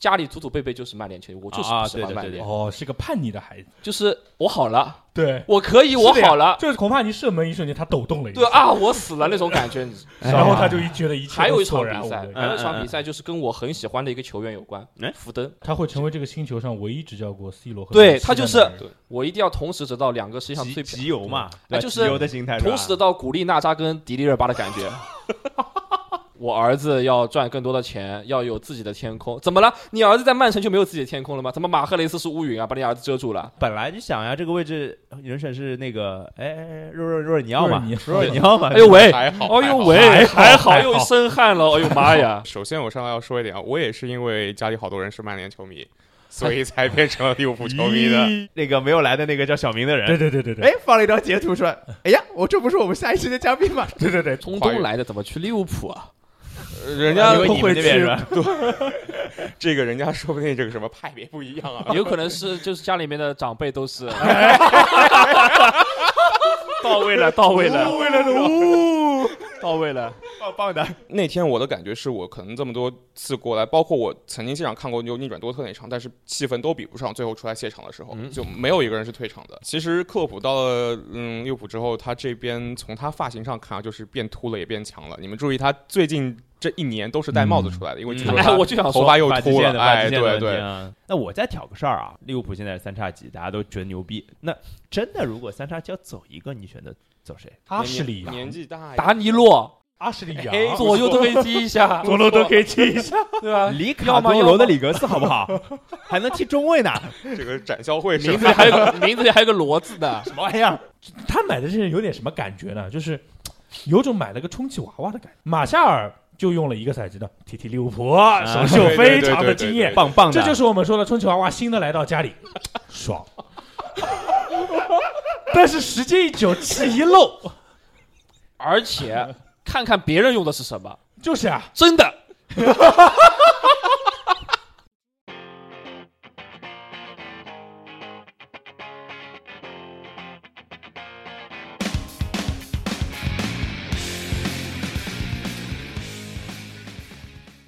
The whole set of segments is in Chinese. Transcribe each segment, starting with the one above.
家里祖祖辈辈就是曼联球迷，我就是喜欢曼联，哦，是个叛逆的孩子。就是我好了，对，我可以，我好了，就是恐怕你射门一瞬间他抖动了一下，对啊，我死了那种感觉。然后他就一觉得一切还有一场比赛还有一场比赛就是跟我很喜欢的一个球员有关哎，福登。他会成为这个星球上唯一执教过 C 罗和对他就是我一定要同时得到两个世界上最集邮嘛，就是集邮的心态，同时得到古力娜扎跟迪丽热巴的感觉。我儿子要赚更多的钱，要有自己的天空。怎么了？你儿子在曼城就没有自己的天空了吗？怎么马赫雷斯是乌云啊，把你儿子遮住了？本来你想呀，这个位置人选是那个哎哎哎若若若尔尼奥嘛，若尔尼奥若尔尼奥嘛，哎呦喂，还好，哎呦喂，还好还好又生汗了，哎呦妈呀！首先，我上来要说一点啊，我也是因为家里好多人是曼联球迷，所以才变成了利物浦球迷的。那个没有来的那个叫小明的人，对对对对对，哎，放了一张截图出来，哎呀，我这不是我们下一期的嘉宾吗？对对对，中东来的怎么去利物浦啊？呃人家因为你们那边是吧？这个人家说不定这个什么派别不一样啊。有可能是就是家里面的长辈都是。到位了，到位了，到位了呜，到位了。棒棒的，那天我的感觉是我可能这么多次过来，包括我曾经现场看过就逆转多特那场，但是气氛都比不上最后出来谢场的时候，嗯就没有一个人是退场的。其实克洛普到了嗯利物浦之后，他这边从他发型上看啊，就是变秃了也变强了。你们注意，他最近这一年都是戴帽子出来的，因为据说哎，他我就想，头发又秃了，哎，对对。啊。那我再挑个事儿啊，利物浦现在三叉戟，大家都觉得牛逼。那真的如果三叉戟要走一个，你选择走谁？阿什利年年纪大，达尼洛阿什利哎杨，左右都可以踢一下，左路都可以踢一下，对吧？里卡多罗的要么里格斯好不好？还能踢中卫呢？这个展销会名字里还有个名字里还有个罗字的，什么玩意儿？他买的这人有点什么感觉呢？就是有种买了个充气娃娃的感觉。马夏尔就用了一个赛季的踢踢利物浦，手秀非常的惊艳，棒棒的，这就是我们说的充气娃娃新的来到家里，爽。但是时间一久，气一漏，而且看看别人用的是什么，就是啊，真的。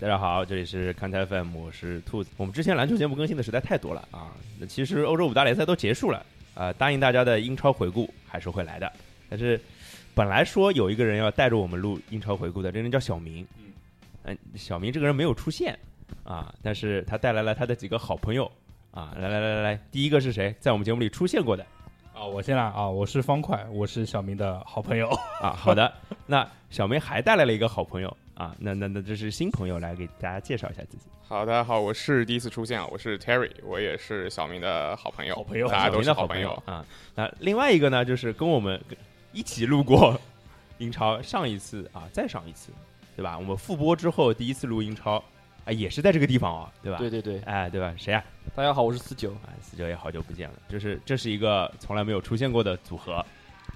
大家好，这里是看台 FM，我是兔子。我们之前篮球节目更新的实在太多了啊，那其实欧洲五大联赛都结束了啊、答应大家的英超回顾还是会来的。但是本来说有一个人要带着我们录英超回顾的，这人叫小明。嗯，小明这个人没有出现啊，但是他带来了他的几个好朋友啊。来来来来来，第一个是谁？在我们节目里出现过的啊，我先来啊，我是方块，我是小明的好朋友。啊。好的，那小明还带来了一个好朋友啊。那那那这是新朋友，来给大家介绍一下自己。好，大家好，我是第一次出现啊，我是 Terry，我也是小明的好朋友，好朋友大家都小明的好朋友啊。那另外一个呢，就是跟我们一起录过英超上一次啊，再上一次，对吧？我们复播之后第一次录英超，啊，也是在这个地方哦，对吧？对对对，哎，对吧？谁啊？大家好，我是四九。啊，四九也好久不见了，就是这是一个从来没有出现过的组合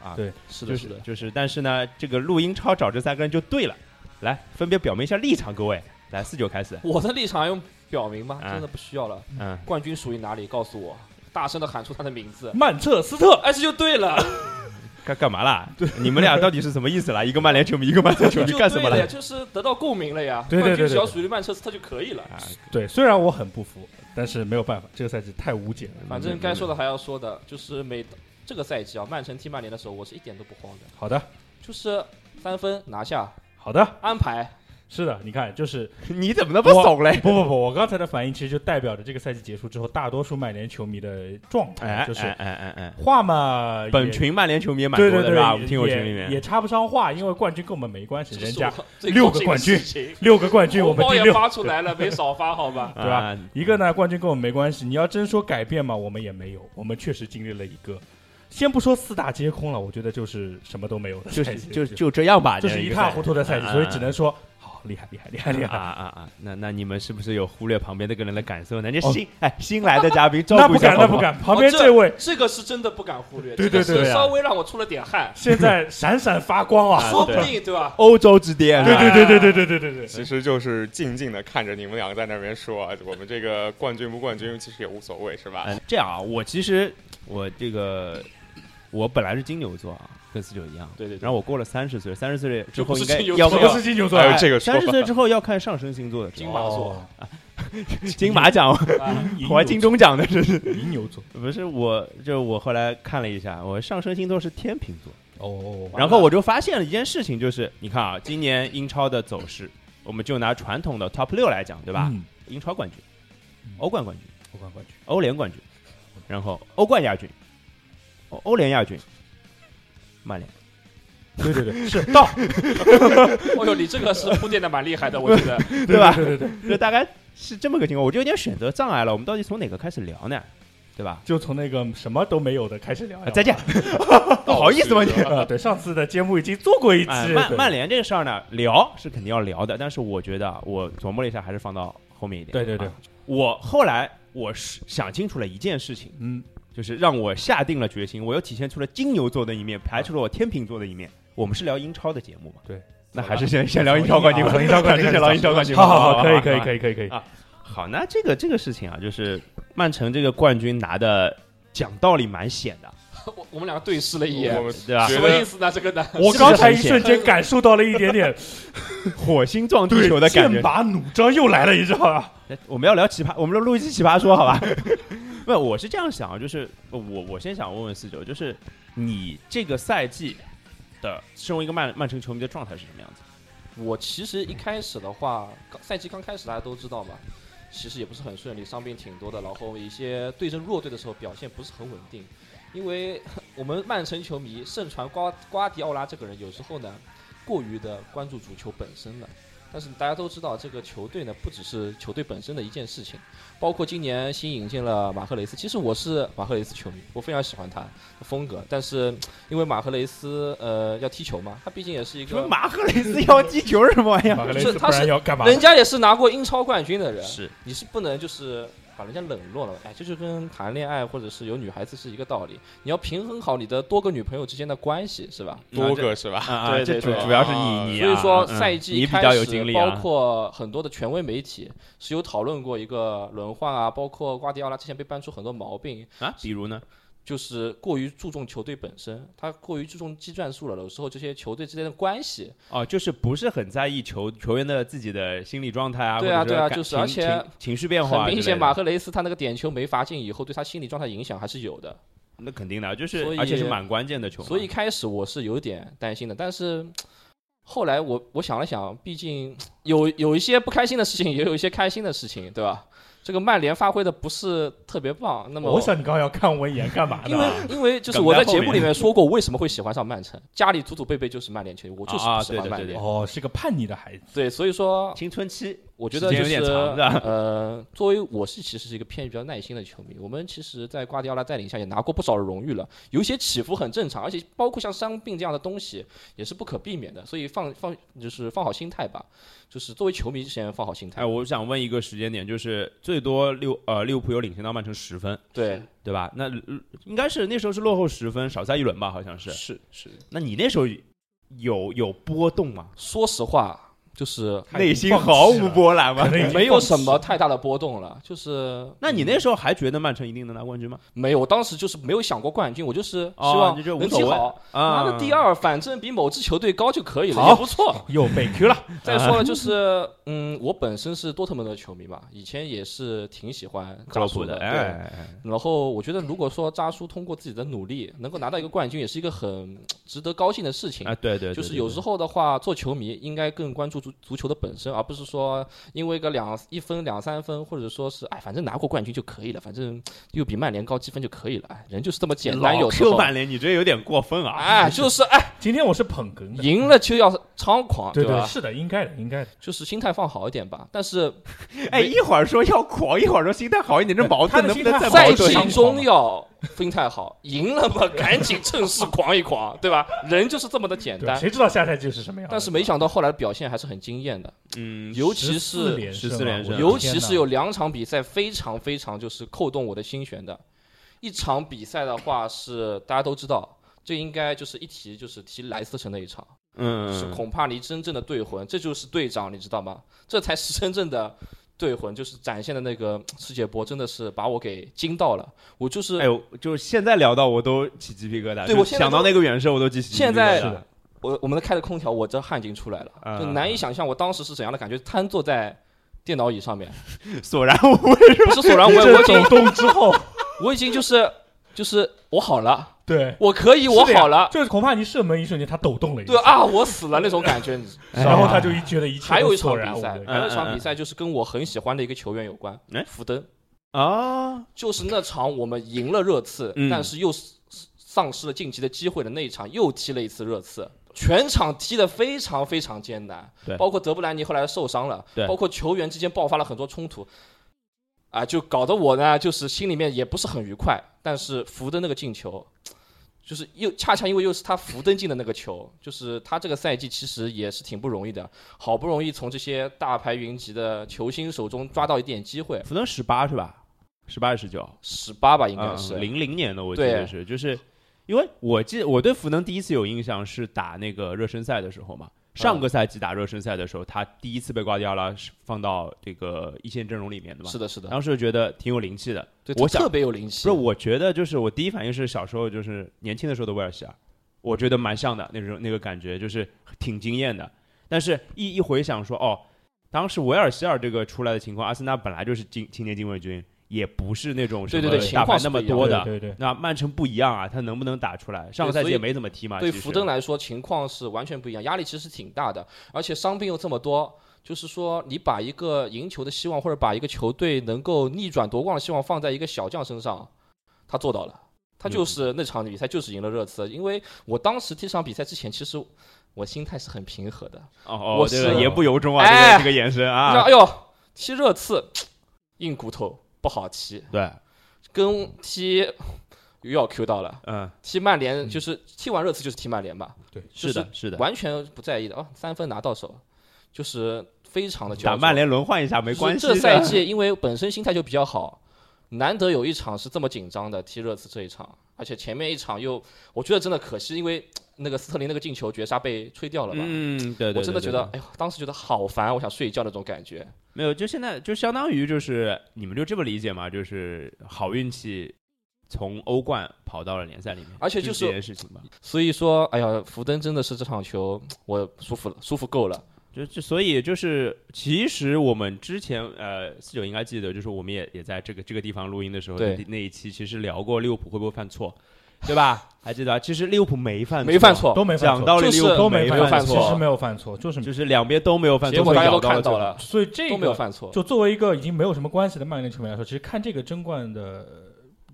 啊。对是的，就是是的。就是，但是呢，这个录英超找这三个人就对了。来，分别表明一下立场，各位。来，四九开始。我的立场用表明吗？啊真的不需要了。嗯，冠军属于哪里？告诉我，大声的喊出他的名字。曼彻斯特，哎，这就对了，干干嘛啦？你们俩到底是什么意思啦？一个曼联球迷，一个曼彻球迷，干什么了？就是得到共鸣了呀。对对对对冠军只要属于曼彻斯特就可以了。啊，对，虽然我很不服，但是没有办法，这个赛季太无解了。反正该说的还要说的，就是每这个赛季啊，曼城踢曼联的时候，我是一点都不慌的，好的，就是三分拿下，好的，安排。是的，你看，就是 你怎么那么怂嘞？不不不，我刚才的反应其实就代表着这个赛季结束之后，大多数曼联球迷的状态，就是哎哎哎话嘛，本群曼联球迷也蛮对对对，多的是吧？我们听友群里面也，插不上话，因为冠军跟我们没关系，人家六个冠军 六个冠军，我红包也们第六，发出来了，没少发，好吧？对吧啊？一个呢，冠军跟我们没关系。你要真说改变嘛，我们也没有，我们确实经历了一个，先不说四大皆空了，我觉得就是什么都没有的就是就就这样吧，就是一塌糊涂的赛季，啊所以只能说好厉害厉害厉害厉啊害。啊啊啊！那那你们是不是有忽略旁边那个人的感受呢？你哦新哎新来的嘉宾照顾那不敢，那不敢。旁边哦这位这个是真的不敢忽略，对对对稍微让我出了点汗，现在闪闪发光啊！说不定对吧？欧洲之巅，对对对对对对对对对，其实就是静静的看着你们两个在那边说啊，我们这个冠军不冠军其实也无所谓，是吧？嗯，这样啊，我其实我这个我本来是金牛座啊，跟四九一样，对对对。然后我过了三十岁，三十岁之后应该要不是金牛座。还有啊，这个三十岁之后要看上升星座的，金马座。啊 金马奖，我还金钟奖的，这是。银牛座。不是我？就我后来看了一下，我上升星座是天秤座，哦，然后我就发现了一件事情，就是你看啊，今年英超的走势，我们就拿传统的 Top 六来讲，对吧？嗯。英超冠军嗯、欧冠冠军、欧冠冠军，欧联冠军，然后欧冠亚军、欧欧联亚军，曼联。对对对，是到，哦 呦，你这个是铺垫的蛮厉害的，我觉得。对吧对对对，这大概是这么个情况，我就有点选择障碍了。我们到底从哪个开始聊呢？对吧？就从那个什么都没有的开始聊啊，再见，不好意思嘛你。啊，对，上次的节目已经做过一期哎，，曼曼联这个事儿呢，聊是肯定要聊的，但是我觉得啊我琢磨了一下，还是放到后面一点。对对对啊，我后来我是想清楚了一件事情，嗯，就是让我下定了决心，我又体现出了金牛座的一面，排除了我天秤座的一面。我们是聊英超的节目嘛？对，那还是先先聊 英超冠军吧，英超冠军先聊英超冠军。好好好，可以可以以。可以可以可以，啊好，那这个这个事情啊，就是曼城这个冠军拿的，讲道理蛮险的，我我们两个对视了一眼对吧什么意思呢？这个呢？我刚才一瞬间感受到了一点点 火星撞地球的感觉。剑拔弩张又来了一招啊！我们要聊奇葩，我们录一期奇葩说，好吧？不，我是这样想啊，就是我我先想问问四九，就是你这个赛季的身为一个曼曼城球迷的状态是什么样子？我其实一开始的话，赛季刚开始大家都知道嘛，其实也不是很顺利，伤病挺多的，然后一些对阵弱队的时候表现不是很稳定，因为我们曼城球迷盛传瓜瓜迪奥拉这个人有时候呢过于的关注足球本身了。但是大家都知道，这个球队呢不只是球队本身的一件事情，包括今年新引进了马赫雷斯。其实我是马赫雷斯球迷，我非常喜欢他的风格。但是因为马赫雷斯呃要踢球嘛，他毕竟也是一什么个马赫雷斯要踢球是什么玩意儿？马克雷斯不是他是然要干嘛？人家也是拿过英超冠军的人，是你是不能就是把人家冷落了，哎，这就跟谈恋爱或者是有女孩子是一个道理，你要平衡好你的多个女朋友之间的关系，是吧？多个是吧？对对对这主主要是你你啊，所以说嗯赛季你比开始，较有经历包啊。括很多的权威媒体是有讨论过一个轮换啊，包括瓜迪奥拉之前被搬出很多毛病，啊，比如呢？就是过于注重球队本身，他过于注重技战术了，有时候这些球队之间的关系，哦，就是不是很在意球球员的自己的心理状态啊，对啊对啊就是情而且情情绪变化明显马赫雷斯他那个点球没罚进以后，对他心理状态影响还是有的。那肯定的，就是而且是蛮关键的球。所以一开始我是有点担心的，但是后来我我想了想，毕竟有有一些不开心的事情，也有一些开心的事情，对吧？这个曼联发挥的不是特别棒，那么我想你刚刚要看我一眼干嘛呢？因为因为就是我在节目里面说过，为什么会喜欢上曼城，家里祖祖辈辈就是曼联球迷，我就是喜欢对对对曼联。哦，是个叛逆的孩子，对，所以说青春期我觉得就是呃，作为我是其实是一个偏比较耐心的球迷，我们其实，在瓜迪奥拉带领下也拿过不少荣誉了，有一些起伏很正常，而且包括像伤病这样的东西也是不可避免的，所以放放就是放好心态吧，就是作为球迷先放好心态。哎，我想问一个时间点，就是最多六呃利物浦有领先到曼城十分，对，对吧？那呃应该是那时候是落后十分，少赛一轮吧，好像是。是是，那你那时候有有波动吗？说实话，就是内心毫无波澜吗没有什么太大的波动了，就是 那你那时候还觉得曼城一定能拿冠军吗？没有，我当时就是没有想过冠军，我就是希哦望能踢好，啊，拿个第二，反正比某支球队高就可以了，也不错。又被 Q 了，再说了，就是嗯，我本身是多特蒙德球迷嘛，以前也是挺喜欢扎叔的，对。哎，然后我觉得，如果说扎叔通过自己的努力能够拿到一个冠军，也是一个很值得高兴的事情啊，。对对，对就是有时候的话，做球迷应该更关注足足球的本身，而不是说因为个两一分两三分，或者说是哎，反正拿过冠军就可以了，反正又比曼联高积分就可以了。哎，人就是这么简单，老有时候。曼联，你这有点过分啊！哎，就是哎，今天我是捧哏的，赢了就要猖狂，对吧？是的，应该的，应该的。就是心态放好一点吧。但是哎，一会儿说要狂，一会儿说心态好一点，这矛盾能不能在矛赛季盾？中要心态好，赢了嘛，赶紧趁势狂一狂，对吧？人就是这么的简，单。谁知道下赛季是什么样？但是没想到后来的表现还是很惊艳的，嗯，尤其是连胜啊14连胜尤其是有两场比赛非常非常就是扣动我的心弦的。一场比赛的话是大家都知道，这应该就是一提就是提莱斯特城那一场，嗯，是恐怕离真正的队魂，这就是队长，你知道吗？这才是真正的队魂，就是展现的那个世界波，真的是把我给惊到了。我就是哎呦，就是现在聊到我都起鸡皮疙瘩，对我想到那个远射我都起鸡皮疙瘩。现在我我们的开的空调，我这汗已经出来了，啊就难以想象我当时是怎样的感觉，瘫坐在电脑椅上面，索然无味？不是索然无味，我走动之后，我已经就是就是我好了，对，我可以，我好了，就是恐怕你射门一瞬间，他抖动了一下。对，啊，我死了那种感觉。你知道 然后他就一觉得一切还有一场比赛，无味。还有一嗯嗯场比赛就是跟我很喜欢的一个球员有关哎，福登，啊，就是那场我们赢了热刺，嗯。但是又丧失了晋级的机会的那一场，又踢了一次热刺。全场踢得非常非常艰难，对。包括德布兰尼后来受伤了，对。包括球员之间爆发了很多冲突，啊，就搞得我呢，就是心里面也不是很愉快。但是福登那个进球，就是又恰恰因为又是他福登进的那个球，就是他这个赛季其实也是挺不容易的，好不容易从这些大牌云集的球星手中抓到一点机会，福登十八是吧？十八还是十九？十八吧应该是，零零年的，我记得是，就是因为我记得我对福登第一次有印象是打那个热身赛的时候嘛。上个赛季打热身赛的时候，他第一次被瓜迪奥拉是放到这个一线阵容里面的嘛。是的，是的，当时觉得挺有灵气的。对，我想特别有灵气。不是，我觉得就是我第一反应是小时候就是年轻的时候的威尔希尔，我觉得蛮像的那种那个感觉，就是挺惊艳的。但是一一回想说，哦，当时维尔希尔这个出来的情况，阿森纳本来就是青青年禁卫军，也不是那种什么对对对大牌那么情况是不一样多的。对对对，那曼城不一样啊，他能不能打出来？上个赛季也没怎么踢嘛。对福登来说，情况是完全不一样，压力其实挺大的，而且伤病又这么多。就是说，你把一个赢球的希望，或者把一个球队能够逆转夺冠的希望放在一个小将身上，他做到了。他就是那场比赛就是赢了热刺，因为我当时踢这场比赛之前，其实我心态是很平和的。哦哦，我是言不由衷啊，这哎个这个眼神啊，哎呦，踢热刺 硬骨头不好踢，对，跟踢又要 Q 到了，嗯，踢曼联就是踢完热刺就是踢曼联嘛，对，是的，是的，完全不在意的。哦，三分拿到手，就是非常的焦灼打曼联轮换一下没关系。这赛季因为本身心态就比较好，难得有一场是这么紧张的踢热刺这一场，而且前面一场又我觉得真的可惜，因为那个斯特林那个进球绝杀被吹掉了吧。嗯，对对对，我真的觉得哎呦，当时觉得好烦，我想睡觉那种感觉。没有，就现在就相当于就是你们就这么理解嘛，就是好运气从欧冠跑到了联赛里面，而且就是这件事情吧。所以说，哎呀，福登真的是这场球我舒服了，舒服够了。就就所以就是，其实我们之前呃四九应该记得，就是我们也也在这个这个地方录音的时候，那那一期其实聊过利物浦会不会犯错，对吧？还记得吧？其实利物浦没犯没犯，错，都没犯错，讲道理利物浦都没犯犯错其实没有犯错，就是就是两边都没有犯错，结果大家都看到了，所以这都没有犯错。就作为一个已经没有什么关系的曼联球迷来说，其实看这个争冠的，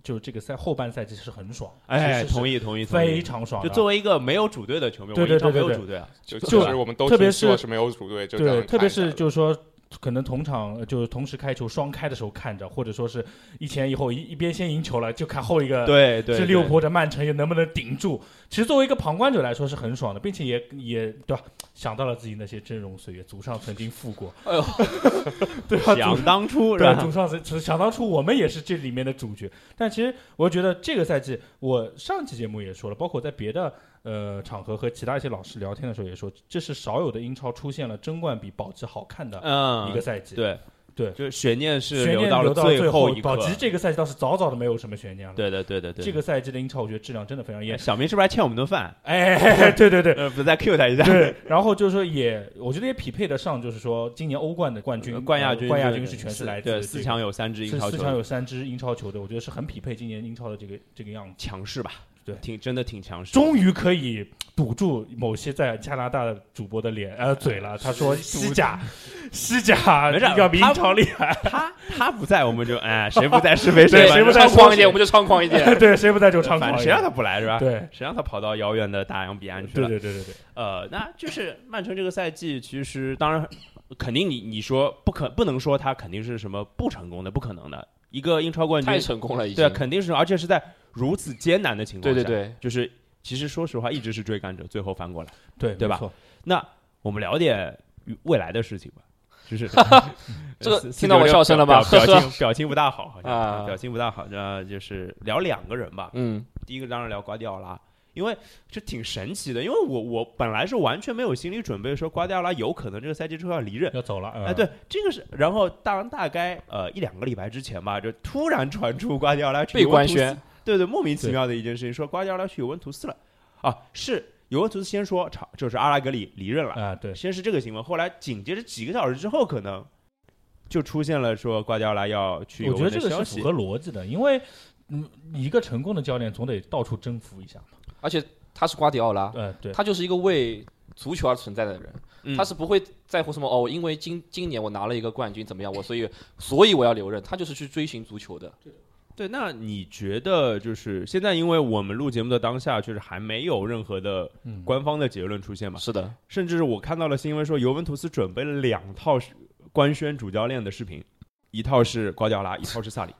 就这个赛后半赛季是很爽，哎，同意同意，非。常爽。就作为一个没有主队的球迷，对对对对对有主队啊，就就是我们都特别是没有主队，就对，特别是就是说。可能同场呃就是同时开球双开的时候看着，或者说是一前一后一一边先赢球了，就看后一个对对，是利物对浦或者曼城又能不能顶住。其实作为一个旁观者来说是很爽的，并且也也对吧？想到了自己那些峥嵘岁月，祖上曾经富过，哎呦，对吧？想当初是对，吧？祖上曾想当初我们也是这里面的主角。但其实我觉得这个赛季，我上期节目也说了，包括在别的呃场合和其他一些老师聊天的时候也说，这是少有的英超出现了争冠比保级好看的嗯，一个赛季。对对就是悬念是悬念到了留到最后一刻保。级这个赛季倒是早早的没有什么悬念了。对的对的对，这个赛季的英超，我觉得质量真的非常严。小明是不是还欠我们顿饭？哎，对对对，呃，不再 Q 他一下。对，然后就是说也，我觉得也匹配得上，就是说今年欧冠的冠军、冠亚军呃冠亚军是全是来自对四强有三支英超球队，四强有三支英超球队，我觉得是很匹配今年英超的这个这个样子。强势吧？对挺真的挺强势。终于可以堵住某些在加拿大的主播的脸呃嘴了。他说西甲，西甲没事要比英超厉害。他他不在，我们就哎，谁不在是非谁谁不在猖狂一点，我们就猖狂一点。对，谁不在就猖狂谁让他不来是吧？对谁让他跑到遥远的大洋彼岸去了？对对对对，呃，那就是曼城这个赛季，其实当然肯定你你说不可不能说他肯定是什么不成功的，不可能的。一个英超冠军太，成功了，已经。对啊，肯定是，而且是在如此艰难的情况下，对对对，就是其实说实话，一直是追赶者，最后翻过来。对对吧那我们聊点未来的事情吧，就是这个 听到我笑声了吗表情 表情不大好，好像啊表情不大好。那就是聊两个人吧。嗯，第一个当然聊瓜迪奥拉，因为这挺神奇的，因为我我本来是完全没有心理准备说瓜迪奥拉有可能这个赛季之后要离任。要走了。哎，哎对，，这个是，然后当大概呃一两个礼拜之前吧，就突然传出瓜迪奥拉去被官宣，对对，莫名其妙的一件事情，说瓜迪奥拉去尤文图斯了，啊，是尤文图斯先说，场就是阿拉格里离任了，啊对，先是这个新闻，后来紧接着几个小时之后，可能就出现了说瓜迪奥拉要去尤我觉得这个是符合。逻辑的，因为嗯，一个成功的教练总得到处征服一下嘛。而且他是瓜迪奥拉，呃，对，他就是一个为足球而存在的人，嗯。他是不会在乎什么哦，因为今今年我拿了一个冠军怎么样，我所以所以我要留任，他就是去追寻足球的。对，那你觉得就是现在，因为我们录节目的当下，就是还没有任何的嗯，官方的结论出现嘛？是的，甚至我看到了新闻说，尤文图斯准备了两套官宣主教练的视频，一套是瓜迪奥拉，一套是萨里，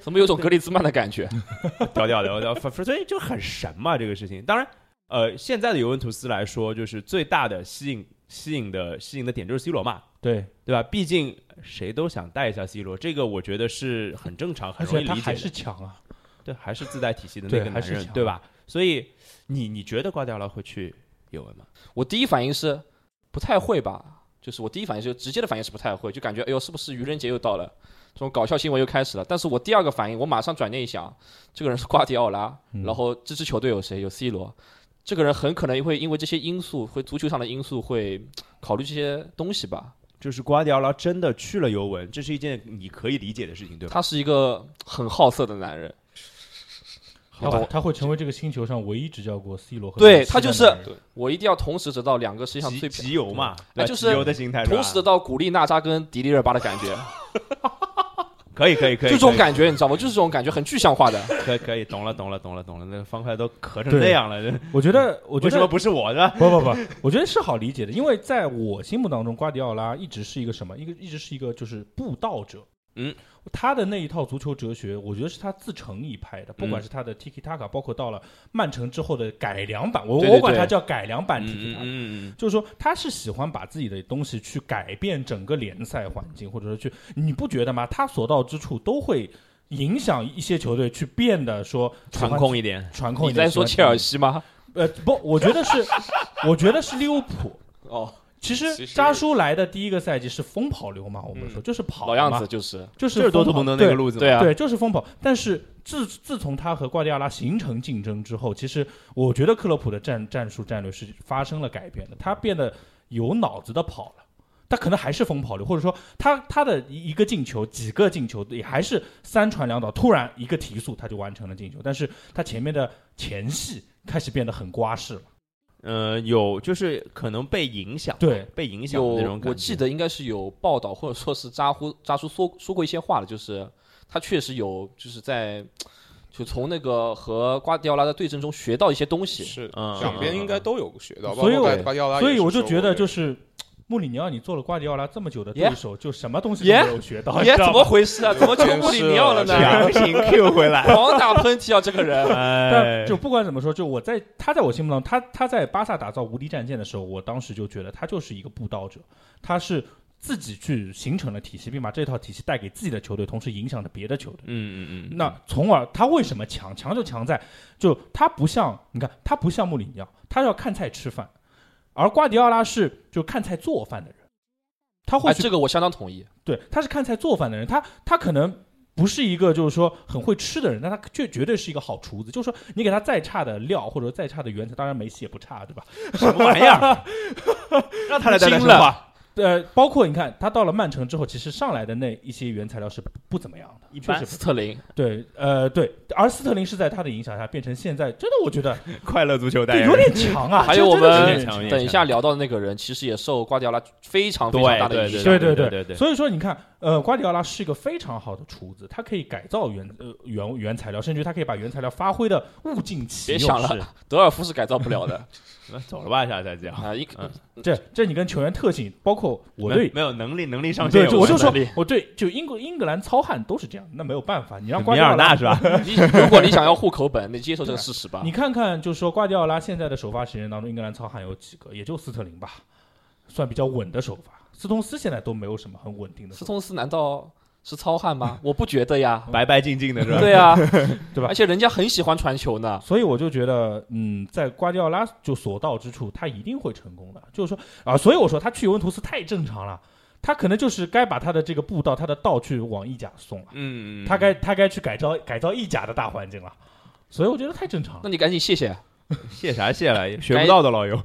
怎么有种格里兹曼的感觉？屌屌的，屌，反所以就很神嘛这个事情。当然，呃，现在的尤文图斯来说，就是最大的吸引吸引的吸引的点就是 C 罗嘛，对，对吧？毕竟谁都想带一下 C 罗，这个我觉得是很正常、很而容易理解的。且他还是强啊。对，还是自带体系的那个男人，还是强对吧？所以你你觉得瓜迪奥拉会去尤文吗？我第一反应是不太会吧，就是我第一反应就直接的反应是不太会，就感觉哎呦是不是愚人节又到了，这种搞笑新闻又开始了。但是我第二个反应，我马上转念一想，这个人是瓜迪奥拉，嗯然后这支球队有谁？有 C 罗。这个人很可能会因为这些因素，会足球上的因素，会考虑这些东西吧。就是瓜迪奥拉真的去了尤文，这是一件你可以理解的事情，对吧？他是一个很好色的男人，他会他会成为这个星球上唯一执教过 C 罗和对他就是我一定要同时得到两个世界上最漂集邮嘛，那哎就是集邮的心态，同时得到古力娜扎跟迪丽热巴的感觉，可以可以可以，就这种感觉，你知道吗？就是这种感觉，很具象化的。可以可以，懂了懂了懂了懂了，那个方块都咳成那样了，我觉得，我觉得为什么不是我的？不不不，我觉得是好理解的，因为在我心目当中，瓜迪奥拉一直是一个什么？一个一直是一个就是布道者。嗯，他的那一套足球哲学，我觉得是他自成一派的，不管嗯是他的 Tiki Taka，包括到了曼城之后的改良版，我我管它叫改良版嗯 Tiki 嗯 Taka。嗯嗯就是说，他是喜欢把自己的东西去改变整个联赛环境，或者说去，你不觉得吗？他所到之处都会影响一些球队去变得说传控一点，传控一点。在说切尔西吗？呃，不，我觉得是，我觉得是利物浦。哦，其实扎叔来的第一个赛季是疯跑流嘛，我们说嗯就是跑老样子就是，就是多特蒙德那个对路子，对啊对，就是疯跑。但是自自从他和瓜迪奥拉形成竞争之后，其实我觉得克洛普的战战术战略是发生了改变的，他变得有脑子的跑了。他可能还是疯跑流，或者说他他的一一个进球、几个进球也还是三传两倒，突然一个提速他就完成了进球，但是他前面的前戏开始变得很瓜式了。呃，有就是可能被影响，对，被影响的那种感觉。我记得应该是有报道或者说是扎呼扎叔说说过一些话的，就是他确实有就是在就从那个和瓜迪奥拉的对阵中学到一些东西。是嗯两边应该都有学到，包所以我括瓜迪奥拉也是所以我就觉得，就是穆里尼奥，你做了瓜迪奥拉这么久的对手，就什么东西都没有学到，你耶，怎么回事啊？怎么就穆里尼奥了呢？强行 Q 回来，狂打喷嚏啊！这个人，就不管怎么说，就我在他在我心目当中，他他在巴萨打造无敌战舰的时候，我当时就觉得他就是一个布道者，他是自己去形成了体系，并把这套体系带给自己的球队，同时影响着别的球队。嗯嗯嗯，那从而他为什么强？强就强在，就他不像你看，他不像穆里尼奥，他要看菜吃饭，而瓜迪奥拉是就看菜做饭的人，他或哎，许这个我相当同意。对，他是看菜做饭的人，他他可能不是一个就是说很会吃的人，但他绝绝对是一个好厨子。就是说，你给他再差的料或者再差的原材，当然梅西也不差，对吧？什么玩意儿？让他来带带说话，呃，包括你看他到了曼城之后，其实上来的那一些原材料是不不怎么样的，一般确实斯特林，对，呃对，而斯特林是在他的影响下变成现在，真的我觉得 快乐足球代对言人，有点强啊，还有我这真的是有们强有点等一下聊到的那个人，其实也受瓜迪奥拉非常非常大的对影响。对对对对对所以说你看，呃，瓜迪奥拉是一个非常好的厨子，他可以改造原呃原原材料，甚至他可以把原材料发挥的物尽其用。别想了德尔夫是改造不了的 那走了吧，下赛季啊，啊！一嗯这这你跟球员特性，包括我没对没有能力能力上限我就说，我对就英国英格兰糙汉都是这样，那没有办法，你让瓜米迪奥拉尔纳是吧？你如果你想要户口本，你接受这个事实吧你。看看，就是说瓜迪奥拉现在的首发时间当中，英格兰糙汉有几个？也就斯特林吧，算比较稳的首发。斯通斯现在都没有什么很稳定的，斯通斯难道是糙汉吗？我不觉得呀。白白净净的是吧？对啊，对吧而且人家很喜欢传球呢。所以我就觉得，嗯，在瓜迪奥拉就所到之处，他一定会成功的。就是说啊，所以我说他去尤文图斯太正常了，他可能就是该把他的这个步道、他的道去往意甲送了，嗯，嗯，他该他该去改造改造意甲的大环境了。所以我觉得太正常了那。你赶紧谢谢，谢啥谢了？学不到的老友，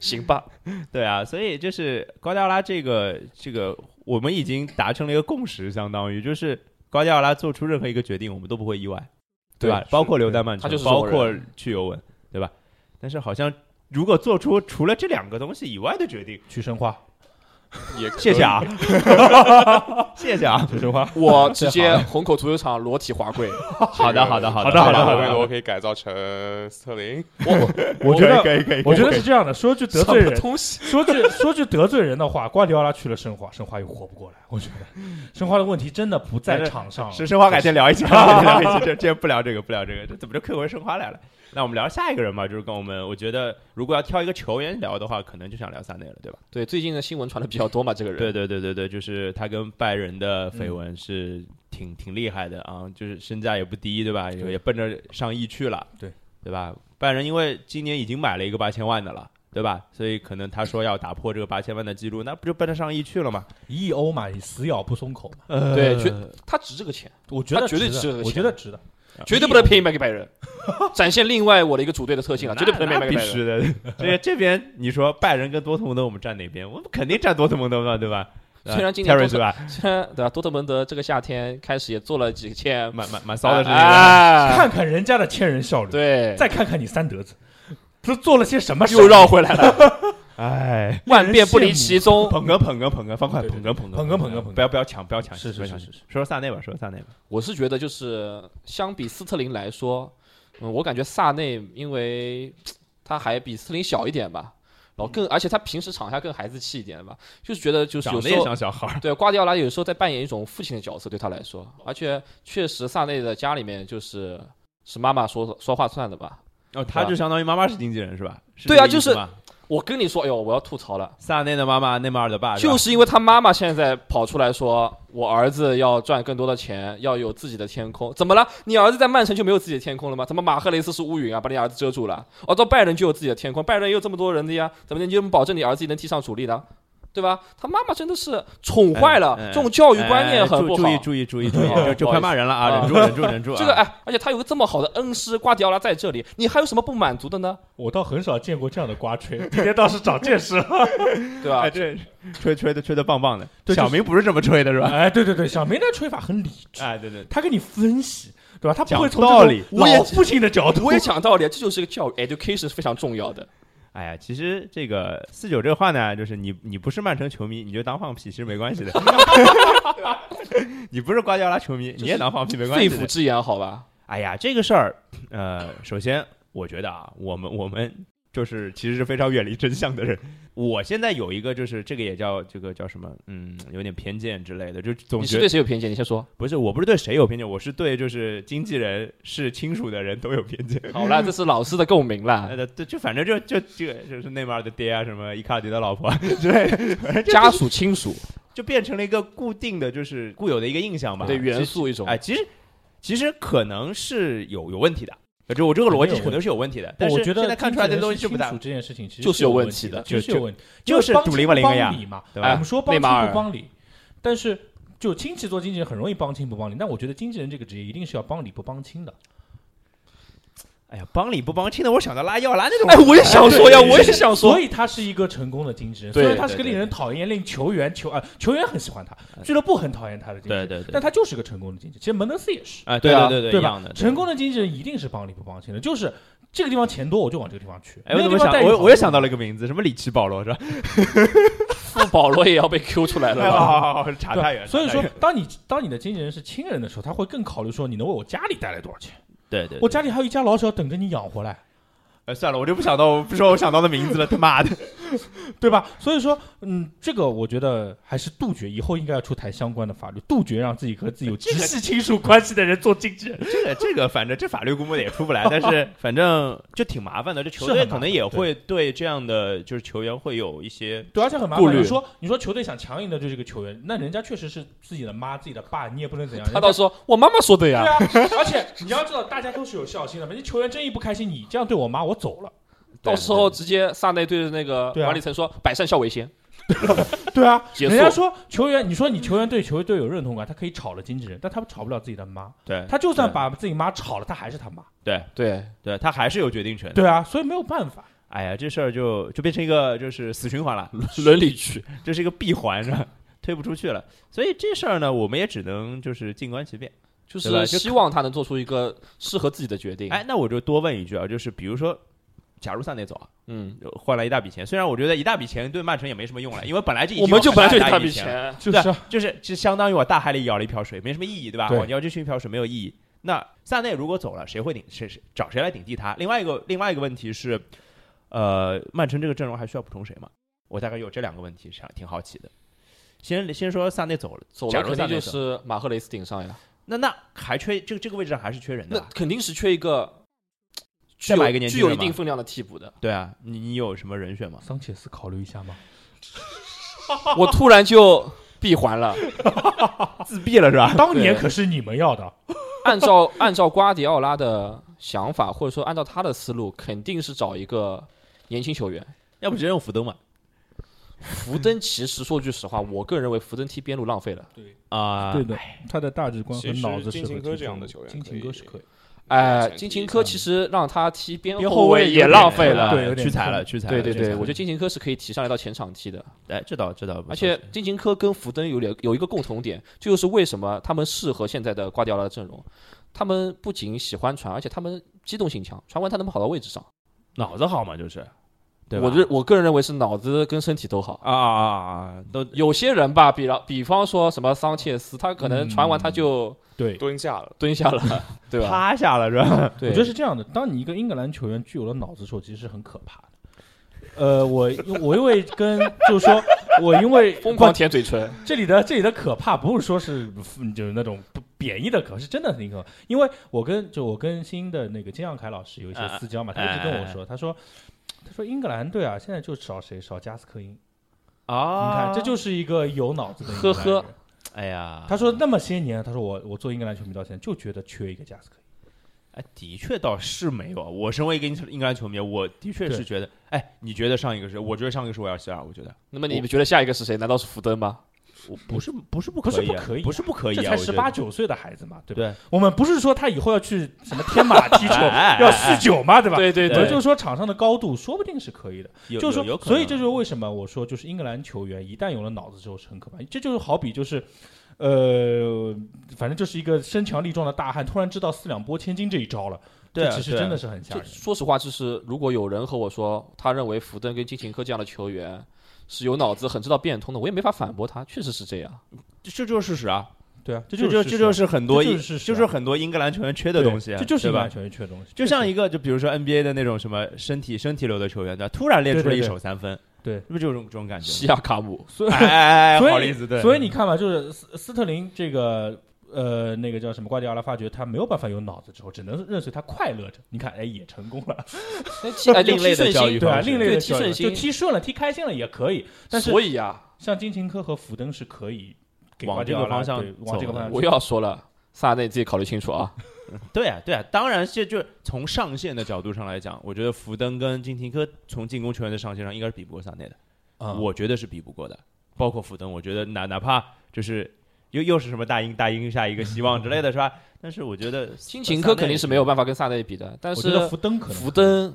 行吧，对啊，所以就是瓜迪奥拉这个这个，我们已经达成了一个共识，相当于就是瓜迪奥拉做出任何一个决定，我们都不会意外，对吧？对包括留在曼城，他就是这种包括去尤文，对吧？但是好像如果做出除了这两个东西以外的决定，去申花，也谢谢啊，谢谢啊，去申花。我直接 虹口足球场裸体滑跪。好的，好的，好的，好的好的好的把维罗可以改造成斯特林，我我觉得，可以可以，我觉得是这样的，说句得罪人，说句说句得罪人的话，瓜迪奥拉去了申花，申花又活不过来。我觉得申花的问题真的不在场上，是申花改天聊一期，改天聊一期，这这不聊这个，不聊这个，这怎么就 Q 回申花来了？那我们聊下一个人吧，就是跟我们，我觉得如果要挑一个球员聊的话，可能就想聊萨内了，对吧？对，最近的新闻传的比较多嘛，这个人。对对对对对，就是他跟拜仁的绯闻是挺、挺厉害的啊，就是身价也不低，对吧？也也奔着上亿去了，对对吧？拜仁因为今年已经买了一个八千万的了。对吧？所以可能他说要打破这个八千万的记录，那不就奔着上亿去了吗？一亿欧嘛，你死咬不松口嘛。呃对绝他值这个钱，我觉得绝对值我值这个钱觉得值的。绝对不能便宜卖给拜仁，展现另外我的一个主队的特性啊，绝对不能便宜卖给拜那必须仁。的。这 这边你说拜仁跟多特蒙德，我们站哪边？我们肯定站多特蒙德嘛，对吧？虽然今年多特是吧？虽然对吧，多特蒙德这个夏天开始也做了几件 蛮蛮蛮骚的事情。哎，看看人家的千人效率，对，再看看你三德子，都做了些什么事？又绕回来了，哎，万变不离其宗。捧哏捧哏捧哏，方块捧哏捧哏捧哏捧哏捧哏不要不要抢不要抢，是是是是是说说萨内吧，说说萨内吧。我是觉得就是相比斯特林来说，嗯，我感觉萨内因为他还比斯特林小一点吧，然后更而且他平时场下更孩子气一点吧，就是觉得就是长得也有时候像小孩儿，对瓜迪奥拉有时候在扮演一种父亲的角色，对他来说，而且确实萨内的家里面就是是妈妈说说话算的吧。哦，他就相当于妈妈是经纪人是吧？是对啊就是我跟你说，哎呦，我要吐槽了，萨内的妈妈，内马尔的爸，吧就是因为他妈妈现在跑出来说，我儿子要赚更多的钱，要有自己的天空。怎么了？你儿子在曼城就没有自己的天空了吗？怎么马赫雷斯是乌云啊，把你儿子遮住了？哦，到拜仁就有自己的天空，拜仁也有这么多人的呀，怎么你就能保证你儿子能踢上主力呢？对吧？他妈妈真的是宠坏了，哎哎这种教育观念很不好。哎注注意注意注意注意，哦就就快骂人了啊！啊忍住忍住忍住啊！这个哎，而且他有个这么好的恩师瓜迪奥拉在这里，你还有什么不满足的呢？我倒很少见过这样的瓜吹，今天倒是长见识了。对吧哎，？这吹吹的吹的棒棒的。小明不是这么吹的是吧？哎，对对对，小明的吹法很理智，哎，对对，他给你分析，对吧？他不讲会从道理这种老父亲的角度。我也讲道理，这就是一个教育，education 是非常重要的。哎呀，其实这个四九这个话呢，就是你你不是曼城球迷，你就当放屁，其实没关系的。你不是瓜迪奥拉球迷，你也当放屁没关系。肺腑之言，好吧？哎呀，这个事儿，呃，首先我觉得啊，我们我们就是其实是非常远离真相的人。我现在有一个就是这个也叫这个叫什么，嗯，有点偏见之类的，就总你是觉得对谁有偏见？你先说。不是，我不是对谁有偏见，我是对就是经纪人是亲属的人都有偏见。好了，这是老师的共鸣了。呃，对，就反正就就这个就是内马尔的爹啊，什么伊卡迪的老婆啊之类的，反正就家属亲属就变成了一个固定的就是固有的一个印象吧，对元素一种。哎，其实其实可能是有有问题的，呃就我这个逻辑可能是有问题的，但是我觉得现在看出来的东西是不大亲属，这件事情其实就是有有问题的就是有问题，就是帮亲不帮理嘛，对吧我们说帮亲不帮理，但是就亲戚做经纪人很容易帮亲不帮理，但我觉得经纪人这个职业一定是要帮理不帮亲的。哎呀，帮理不帮亲的，我想到拉要拉那种，哎，我也想说呀，我也想说所。以他是一个成功的经纪人，对虽然他是个令人讨厌、令球员球啊球员很喜欢他，俱乐部很讨厌他的经纪人，对对对但他就是个成功的经纪人。其实门德斯也是，哎，对啊对对对吧一样的，？成功的经纪人一定是帮理不帮亲的，就是这个地方钱多我就往这个地方去。哎，我怎么想，我我也想到了一个名字，什么里奇保罗是吧？富保罗也要被 Q 出来了哎，好吧？好好好，查太远。所以说当你当你的经纪人是亲人的时候，他会更考虑说你能为我家里带来多少钱。对对，我家里还有一家老小等着你养活来，哎算了，我就不想到，不说我想到的名字了，他妈的！对吧？所以说，嗯，这个我觉得还是杜绝，以后应该要出台相关的法律，杜绝让自己和自己有直系亲属关系的人做经纪人。这个这个，反正这法律估摸的也出不来，但是 反正就挺麻烦的。这球队可能也会对这样的就是球员会有一些对，而且很麻烦。你说，你说球队想强硬的对这个球员，那人家确实是自己的妈、自己的爸，你也不能怎样。他倒说，我妈妈说的对呀。啊，而且你要知道，大家都是有孝心的。人家球员真一不开心，你这样对我妈，我走了。到时候直接萨内对着那个管理层说：“百善孝为先。对啊，结人家束说球员，你说你球员对球队有认同感，他可以炒了经纪人，但他炒不了自己的妈。对他就算把自己妈炒了，他还是他妈。对”对，对，他还是有决定权的。对啊，所以没有办法。哎呀，这事儿就就变成一个就是死循环了，伦理剧，这是一个闭环是吧？推不出去了，所以这事儿呢，我们也只能就是静观其变。就是希望他能做出一个适合自己的决定。哎，那我就多问一句啊，就是比如说，假如萨内走啊，嗯，换来一大笔钱，虽然我觉得一大笔钱对曼城也没什么用了，因为本来就已经我们就本来就一大笔钱，就是啊就是就相当于我大海里舀了一瓢水，没什么意义，对吧？对我舀进去一瓢水没有意义。那萨内如果走了，谁会顶谁谁找谁来顶替他？另外一个另外一个问题是，呃，曼城这个阵容还需要补充谁吗？我大概有这两个问题，想挺好奇的。先先说萨内走了，走假了肯定就是马赫雷斯顶上呀，那那还缺这个这个位置上还是缺人的。那肯定是缺一个具再买有一个年轻人嘛一定分量的替补的。对啊，你你有什么人选吗？桑切斯考虑一下吗？我突然就闭环了。自闭了是吧？当年可是你们要的，按照按照瓜迪奥拉的想法，或者说按照他的思路，肯定是找一个年轻球员。要不直接用福登嘛？福登其实说句实话，我个人认为福登踢边路浪费了。啊，对的，他的大局观和脑子金琴适合踢中科这样的球员金琴科是可以，哎，金琴科其实让他踢边边后后卫也浪费了。对有点屈才了，屈才了。对对对，我觉得金琴科是可以提上来到前场踢的。哎，这倒这倒不，而且金琴科跟福登有点有一个共同点，这就是为什么他们适合现在的瓜迪奥拉的阵容。他们不仅喜欢传，而且他们机动性强，传完他能跑到位置上。脑子好嘛，就是，对吧我认我个人认为是脑子跟身体都好。啊啊都有些人吧，比方比方说什么桑切斯，他可能传完他就对。蹲下了。蹲下了，对吧？趴下了是吧？对，我觉得是这样的，当你一个英格兰球员具有了脑子的时候，其实是很可怕的。呃，我我因为跟就是说，我因为 疯狂舔嘴唇。这里的这里的可怕不是说是嗯就是那种不贬义的可，是真的很可怕。因为我跟就我跟新的那个金耀凯老师有一些私交嘛，他一直跟我说，他说他说英格兰队啊，现在就少谁少加斯科因，啊，你看这就是一个有脑子的呵呵。哎呀，他说那么些年，他说我我做英格兰球迷到现在就觉得缺一个加斯科因。哎，的确倒是没有。我身为一个英英格兰球迷，我的确是觉得，哎，你觉得上一个是？我觉得上一个是维尔希尔，我觉得那么你们觉得下一个是谁？难道是福登吗？我不是不是不可以啊，不可以啊不是不可以啊，这才十八九岁的孩子嘛，对吧？对，我们不是说他以后要去什么天马踢球 要酗酒嘛，对吧？对对对就是说场上的高度说不定是可以的。有就是说，所以这就是为什么我说，就是英格兰球员一旦有了脑子之后是很可怕。这就是好比就是，呃，反正就是一个身强力壮的大汉，突然知道四两拨千斤这一招了，这其实真的是很吓人。说实话，就是如果有人和我说，他认为福登跟金琴科这样的球员是有脑子、很知道变通的，我也没法反驳他，确实是这样。这这就是事实啊，对啊，这就就这就是是很多英就是就是很多英格兰球员缺的东西啊，这就是对吧英格兰？球员缺的东西。就像一个，就比如说 NBA 的那种什么身体身体流的球员，对吧？突然练出了一手三分，对是不是就这种这种感觉？西亚卡姆，所以哎好例子，对。所以你看吧，就是斯斯特林这个呃那个叫什么瓜迪奥拉，发觉他没有办法有脑子之后，只能任随他快乐着。你看，哎，也成功了，哎另类的踢顺心，教育对啊，另类的对踢教育顺心就踢顺了，踢开心了也可以。但是所以啊，像金琴科和福登是可以给往瓜迪奥拉这个方向对往这个方向我。又要说了，萨内自己考虑清楚啊。对啊，对啊，当然，这就从上限的角度上来讲，我觉得福登跟金廷科从进攻球员的上限上应该是比不过萨内的，啊我觉得是比不过的。包括福登，我觉得哪哪怕就是又又是什么大英大英下一个希望之类的是吧？但是我觉得金琴科肯定是没有办法跟萨内比的，但是我觉得福登可能福登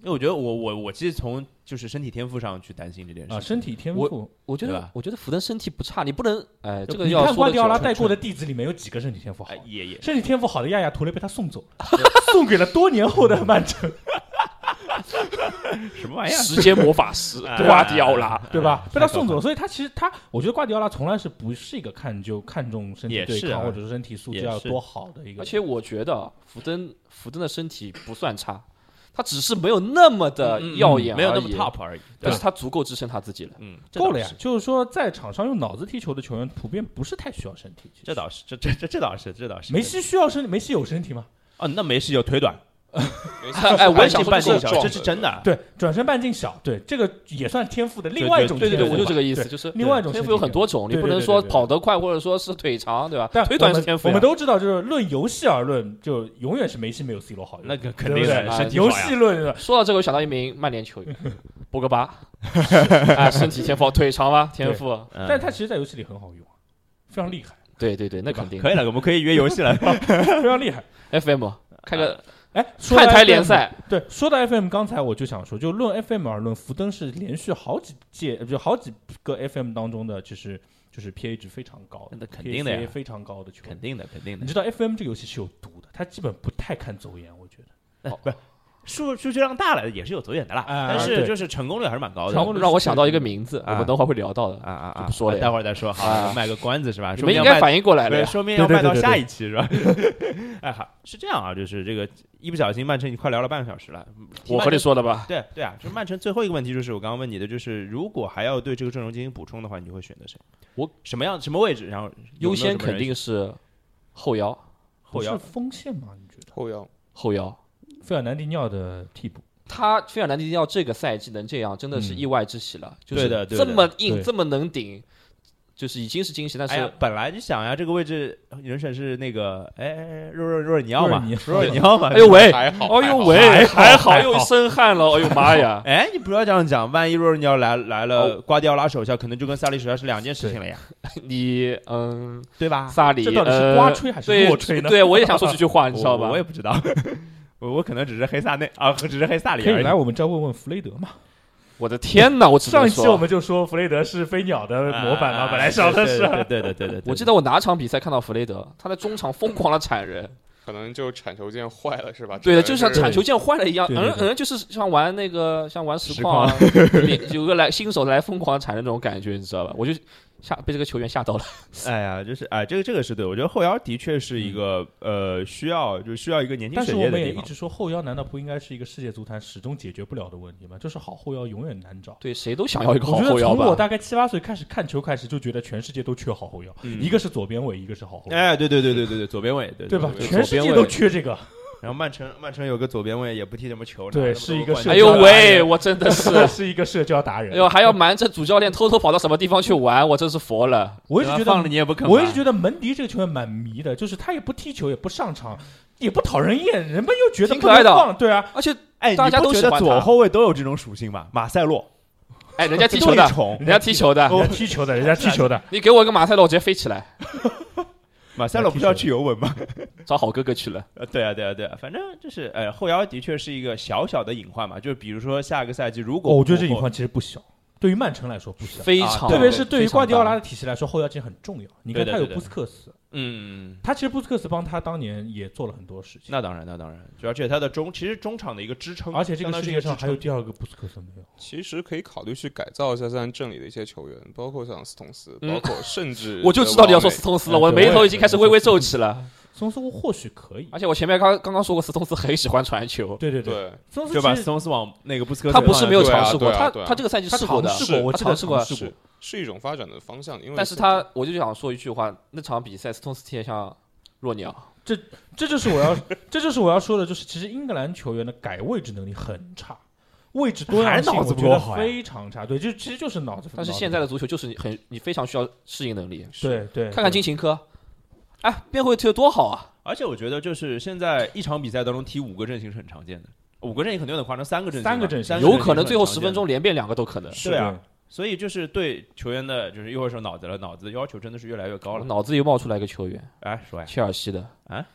因为我觉得我我我其实从就是身体天赋上去担心这件事啊，身体天赋。我觉得我觉得福登身体不差，你不能哎，这个你要看瓜迪奥拉带过的弟子里面有几个身体天赋好哎？也也身体天赋好的亚亚图雷被他送走了，送给了多年后的曼城，什么玩意儿？时间魔法师哎瓜迪奥拉，对吧？被他送走了，所以他其实他，我觉得瓜迪奥拉从来是不是一个看就看重身体对抗啊或者是身体素质要多好的一个，而且我觉得福登福登的身体不算差，他只是没有那么的嗯嗯耀眼没有那么 top 而已。但是他足够支撑他自己了。嗯，够了呀。就是说，在场上用脑子踢球的球员，普遍不是太需要身体。这倒是，这这这这倒是，这倒是。梅西需要身体，梅西有身体吗？哦，那梅西有腿短，哎，我也想半径小，这是真的。对，转身半径小，对，这个也算天赋的另外一种对对对，我就这个意思，就是另外一种天赋有很多种，你不能说跑得快或者说是腿长，对吧？但腿短是天赋。我们都知道，就是论游戏而论，就永远是梅西没有 C 罗好。那个肯定的，游好呀戏论说到这个，我想到一名曼联球员，博格巴，哎，身体天赋，腿长吗？天赋，嗯但是他其实，在游戏里很好用，非常厉害，对对对，那肯定可以了，我们可以约游戏了。非常厉害。FM 开个哎，说到看台联赛，对，说到 FM，刚才我就想说，就论 FM 而论，福登是连续好几届，就好几个 FM 当中的，就是就是 PA 值非常高的，那肯定的呀非常高的球员。肯定的，肯定的你。知道 FM 这个游戏是有毒的，它基本不太看走眼，我觉得。不是数数据量大了也是有走眼的啦，哎但是就是成功率还是蛮高的。成功率让我想到一个名字，啊我们等会儿会聊到的。啊啊啊！不说了待会儿再说。好，啊卖个关子是吧？说明应该反应过来了对，说明要卖到下一期是吧？哎，好，是这样啊，就是这个一不小心曼城已经快聊了半个小时了。我和你说的吧，对对啊，就是曼城最后一个问题就是我刚刚问你的，就是如果还要对这个阵容进行补充的话，你会选择谁？我什么样什么位置？然后优先肯定是后腰，后腰是锋线吗？你觉得？后腰，后腰。费尔南迪尼奥的替补，他费尔南迪尼奥这个赛季能这样，真的是嗯意外之喜了。就对是的对的这么硬，这么能顶，就是已经是惊喜。但是，哎本来就想呀，这个位置人选是那个哎若若若尔尼奥嘛，若尔尼奥嘛。哎呦喂，还好，哎呦喂，还好还好还好又生汗了，哎呦 妈呀！哎，你不要这样讲，万一若尔尼奥来来了，哦瓜迪奥拉手下可能就跟萨利手下是两件事情了呀，你嗯，对吧？萨里，这到底是呃瓜吹还是对弱吹呢？对，我也想说这句话，你知道吧我我？也不知道，我我可能只是黑萨内啊，只是黑萨里而已可以来。我们这儿问问弗雷德嘛？我的天哪，我只能，上一期我们就说弗雷德是飞鸟的模板嘛，啊本来想的是。对对对对我记得我哪场比赛看到弗雷德，他在中场疯狂的铲人，可能就铲球键坏了是吧？对的，就像铲球键坏了一样，对对对嗯嗯，就是像玩那个像玩实实况啊，连有个来新手来疯狂铲人那种感觉，你知道吧？我就吓被这个球员吓到了。哎呀，就是哎，这个这个是对，我觉得后腰的确是一个呃需要就需要一个年轻但是血液的地方。我们也一直说后腰难道不应该是一个世界足坛始终解决不了的问题吗？就是好后腰永远难找。对，谁都想要一个好后腰从我大概七八岁开始看球开始，就觉得全世界都缺好后腰，嗯一个是左边卫，一个是好后腰，哎，对对对对对对，左边卫，对对吧？全世界都缺这个。然后曼城曼城有个左边卫也不踢什么球，对是一个社交哎呦喂，我真的是，是一个社交达人。哎呦，还要瞒着主教练偷偷跑到什么地方去玩，我真是服了。我一直觉放了得，你也不肯，我一直觉得门迪这个球员蛮迷的，就是他也不踢球，也不上场，也不讨人厌，人们又觉得不挺可爱的能放。对啊，而且，哎，大家都觉得都喜欢左后卫都有这种属性吧？马塞洛哎，人家踢球的，人家踢球的，人家踢球的，人家踢球的，你给我一个马塞洛，我直接飞起来，马塞洛不是要去尤文吗？找好哥哥去了。呃，对啊，对啊，对啊，反正就是，呃，后腰的确是一个小小的隐患嘛。就是比如说下个赛季，如果哦我觉得这隐患其实不小，对于曼城来说不小。非常，啊特别是对于瓜迪奥拉的体系来说，后腰其实很重要。你看他有布斯克斯，嗯，他其实布斯克斯帮他当年也做了很多事情，那当然，那当然，而且他的中其实中场的一个支撑，而且这个世界上还有第二个布斯克斯没有。其实可以考虑去改造一下现在阵里的一些球员，包括像斯通斯，嗯。包括甚至 我就知道你要说斯通斯了，哎我的眉头已经开始微微皱起了。松斯或许可以，而且我前面刚刚刚说过，斯通斯很喜欢传球，对对对，对，松斯就把斯通斯往那个布斯克斯他不是没有尝试过，他他这个赛季他试过的。尝，试过，我记得他尝试过试过。是。是一种发展的方向，因为但是他我就想说一句话，那场比赛斯通斯踢得像弱鸟，这这就是我要，这就是我要说的，就是其实英格兰球员的改位置能力很差，位置多样性还是脑子非常差。对，就其实就是脑子。但是现在的足球就是你很你非常需要适应能力。对对，看看金琴科，哎，边后卫踢得多好啊！而且我觉得就是现在一场比赛当中踢五个阵型是很常见的，五个阵型可能有点夸张，三个阵型吧，三个阵型有可能最后十分钟连变两个都可能。是对。啊，所以就是对球员的，就是一会儿说脑子了，脑子要求真的是越来越高了。脑子又冒出来一个球员，哎，说呀，切尔西的。啊，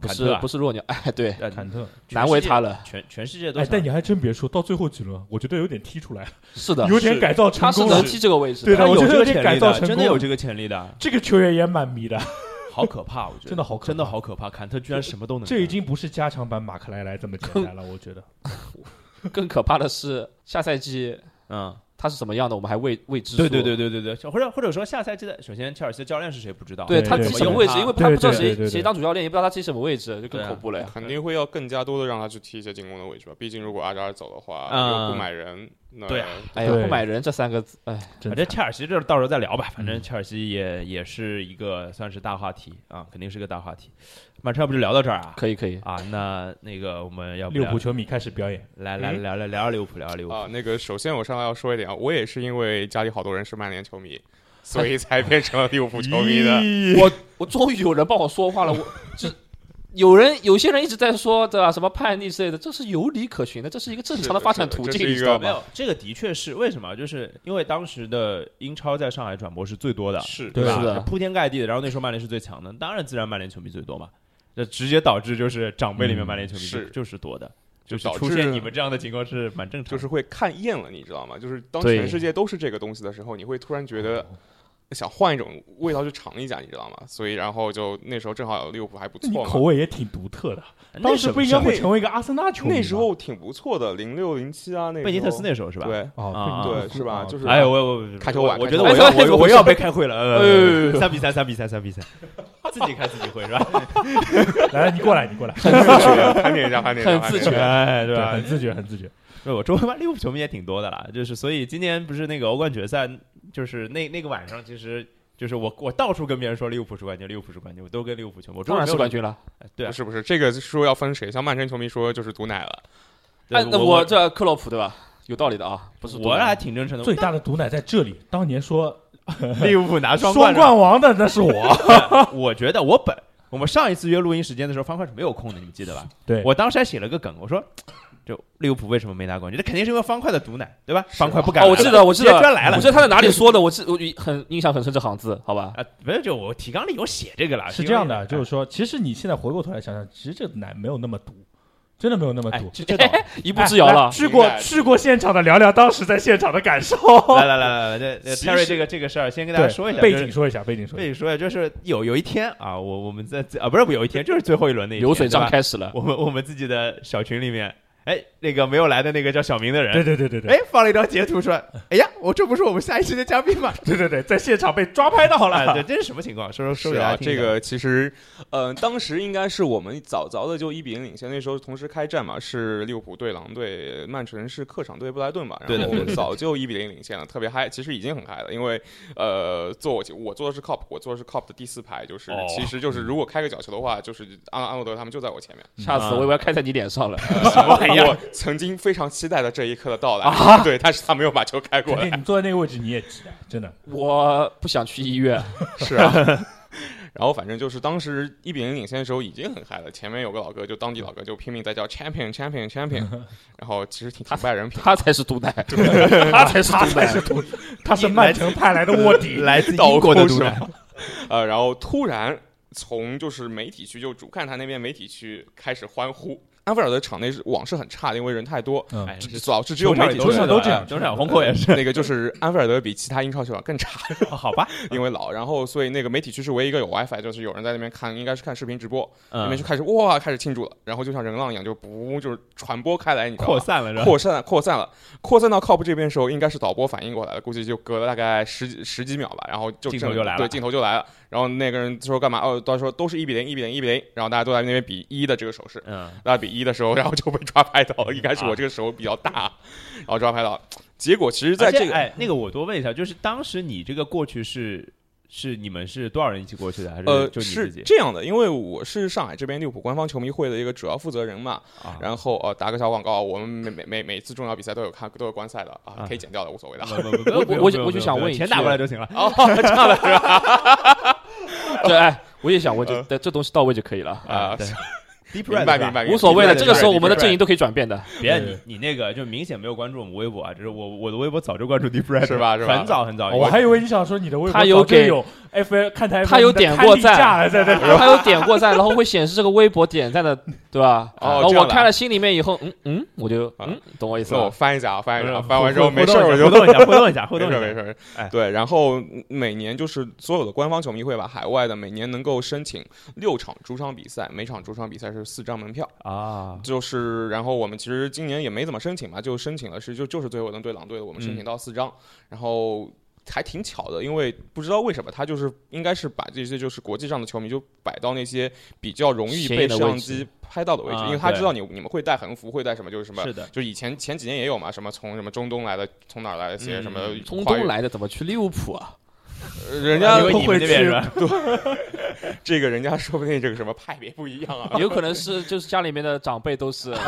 不是啊？不是弱鸟，哎，对，呃坎特。难为他了。全全世界都哎，但你还真别说，到最后几轮，我觉得有点踢出来。了，是的，有点改造成功了。他是能。踢这个位置的。对的我觉他有这个得有点改潜力的，造成功真的有这个潜力的，这个球员也蛮迷的，好可怕，我觉得真的好可怕真的好可怕。坎特居然什么都能干，这已经不是加强版马克莱莱这么简单了，我觉得。更可怕的是下赛季嗯，他是什么样的，我们还未未知。对对对对对对，或者或者说下赛季的，首先切尔西的教练是谁不知道，对他对踢什么位置，因为他不知道谁谁当主教练，也不知道他踢什么位置，就更恐怖了呀。肯定会要更加多的让他去踢一些进攻的位置吧。毕竟如果阿扎尔走的话，嗯又不买人，那对啊哎呀，不买人这三个字，哎，反正切尔西这到时候再聊吧，反正嗯切尔西也也是一个算是大话题啊，肯定是个大话题。曼城要不就聊到这儿啊？可以可以。啊，那那个我们要不利物浦球迷开始表演，来来嗯聊聊聊聊利物浦，聊聊利物浦。啊，那个首先我上来要说一点啊，我也是因为家里好多人是曼联球迷，所以才变成了利物浦球迷的。我我终于有人帮我说话了，我这有人有些人一直在说对吧，什么叛逆之类的，这是有理可循的，这是一个正常的发展途径，你知道吗？没有，这个的确是为什么？就是因为当时的英超在上海转播是最多的，是对吧？是铺天盖地的。然后那时候曼联是最强的，当然自然曼联球迷最多嘛。这直接导致就是长辈里面嗯曼联球迷是就就是多的，就是导致出现你们这样的情况是蛮正常的，就是会看厌了，你知道吗？就是当全世界都是这个东西的时候，你会突然觉得想换一种味道去尝一下，你知道吗？所以然后就那时候正好利物浦还不错嘛。口味也挺独特的，当时不应该会成为一个阿森纳球迷吗那时候挺不错的，零六零七啊，那贝尼特斯那那时候是吧？对哦啊对是吧？就是哎呦，我我开球晚我觉得我要我我要被开会了，哎呃，三比三，三比三，三比三，自己开自己会是吧？来，你过来，你过来，很自觉，盘点一下，盘点一下，很自觉对对，吧？很自觉，很自觉。对，我周围吧，利物浦球迷也挺多的啦，就是所以今年不是那个欧冠决赛，就是那那个晚上，其实就是我我到处跟别人说利物浦是冠军，利物浦是冠军，我都跟利物浦球迷，我当然是冠军，了。哎对啊不，是不是，这个说要分谁，像曼城球迷说就是毒奶了，那我我这克洛普对吧？有道理的啊，不是我还挺真诚的，最大的毒奶在这里，当年说 利物浦拿双双冠冠王的那是我。我觉得我本我们上一次约录音时间的时候，方块是没有空的，你们记得吧？对我当时还写了个梗，我说。就利物浦为什么没拿冠军？这肯定是因为方块的毒奶，对吧？方块不敢哦，我记得，我记得直接专来了我记得他在哪里说的，我记我很印象很深这行字，好吧？啊，没有，就我提纲里有写这个了，是这样的，就是说，其实你现在回过头来想想，其实这奶没有那么毒，真的没有那么哎毒。，这这倒 一步之遥了。去过去过现场的聊聊当时在现场的感受。来来来来来，这这其 Terry 这个这个事儿，先跟大家说一下背景说一下，背景说一下。背景说一下，就是有有一天啊，我我们在啊不是不有一天，就是最后一轮那一天流水账开始了，我们我们自己的小群里面，哎，那个没有来的那个叫小明的人，对对对对对，哎，放了一张截图出来，哎呀，我这不是我们下一期的嘉宾吗？对对对，在现场被抓拍到啊，对，了。这是什么情况？说说说是啊，给大家听一下这个其实，呃，当时应该是我们早早的就一比零领先，那时候同时开战嘛，是利物浦对狼队，曼城是客场对布莱顿嘛，然后我们早就一比零领先了，特别嗨，其实已经很嗨了，因为呃，坐我我坐的是 cop，我坐的是 cop 的第四排，就是、哦其实就是如果开个角球的话，就是安安诺德他们就在我前面，下次我以为要开在你脸上了。我曾经非常期待的这一刻的到来，对，但是他没有把球开过来你坐在那个位置你也急的，真的。我不想去医院，是啊。然后反正就是当时一比零领先的时候已经很嗨了，前面有个老哥就当地老哥就拼命在叫 champion champion champion，然后其实挺挺败人品。他才是毒奶，他才是毒奶。他是曼城派来的卧底，来自倒英国的毒奶，呃，然后突然从就是媒体区，就主看台那边媒体区开始欢呼。安菲尔德场内是网是很差的，因为人太多，嗯哎，只导致只有媒体球场里都是球场都这样球场红口也是，那个就是安菲尔德比其他英超球场更差，好吧，因为老。然后所以那个媒体区是唯一一个有 WiFi，就是有人在那边看，应该是看视频直播，那边嗯就，开始哇开始庆祝了，然后就像人浪一样，就不就是传播开来，你知道吗扩？散了？扩散扩散了，扩散到靠谱这边的时候，应该是导播反应过来了，估计就隔了大概十几十几秒吧，然后就正镜头就来了对，镜头就来了。然后那个人说干嘛？哦，到时候都是一比零，一比零，一比零，然后大家都在那边比一的这个手势。嗯，大家比一的时候，然后就被抓拍到了，应该是我这个手比较大，然后抓拍到。结果其实在这个哎，那个我多问一下，就是当时你这个过去是是你们是多少人一起过去的，还是呃是就你自己？这样的，因为我是上海这边利物浦官方球迷会的一个主要负责人嘛，啊然后呃打个小广告，我们每每每每次重要比赛都有看都有观赛的啊啊，可以剪掉的，无所谓的。不 不不不我我我就想问一句钱打过来就行了。哦，这样的是吧？对，哎，我也想问，就这这东西到位就可以了，啊，对明 Red 是吧白明白，无所谓的。这个时候我们的阵营都可以转变的。别你你那个就明显没有关注我们微博啊，就是我我的微博早就关注 Deep Red 是吧是吧很早很早，哦我还以为你想说你的微博他有给有 F 看台，他有点过赞。他有点过赞，然后会显示这个微博点赞的，对吧？哦我看了心里面以后，嗯嗯，我就啊嗯，懂我意思那我。翻一下啊，翻一下翻完之后没事我就互动一下，互动一下，互动一下，没事没事哎对，然后每年就是所有的官方球迷会吧，海外的每年能够申请六场主场比赛，每场主场比赛是四张门票。啊，就是，然后我们其实今年也没怎么申请嘛，就申请了是就就是最后一轮对狼队的，我们申请到四张，然后还挺巧的，因为不知道为什么他就是应该是把这些就是国际上的球迷就摆到那些比较容易被摄像机拍到的位置，啊因为他知道你你们会带横幅，会带什么就是什么。是的，就以前前几年也有嘛，什么从什么中东来的，从哪儿来的些嗯什么中跨越东来的怎么去利物浦啊？呃 人家因为你们那边去是吧？这个人家说不定这个什么派别不一样啊。有可能是就是家里面的长辈都是。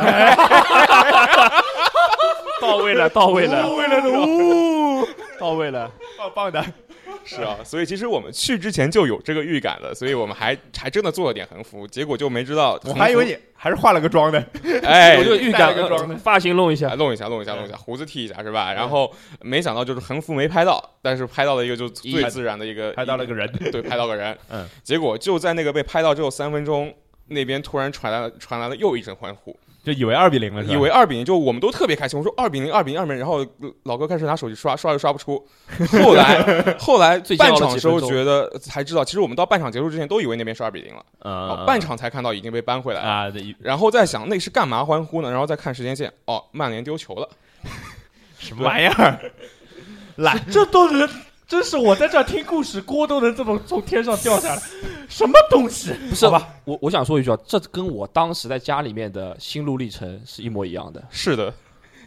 到位了，到位了，到位了呜，到位了。棒棒的，是啊，所以其实我们去之前就有这个预感的，所以我们还还真的做了点横幅，结果就没知道。我还以为你还是化了个妆的，哎，我就预感了个妆的，发型弄一哎下。弄一下，弄一下，弄一下，胡子剃一下是吧？然后没想到就是横幅没拍到，但是拍到了一个就最自然的一个，拍到了个人，对，拍到个人。嗯，结果就在那个被拍到之后三分钟，那边突然传来了传来了又一阵欢呼，就以为二比零了，是吧以为二比零，就我们都特别开心。我说二比零，二比零，二比零，然后老哥开始拿手机刷，刷又刷不出。后来 后来半场时候觉得才知道，其实我们到半场结束之前都以为那边是二比零了，嗯，半场才看到已经被扳回来了。啊，然后再想那是干嘛欢呼呢？然后再看时间线，哦，曼联丢球了。什么玩意儿？来这都能，真是我在这儿听故事，锅都能这么从天上掉下来，什么东西？不是吧？我我想说一句啊，这跟我当时在家里面的心路历程是一模一样的，是的，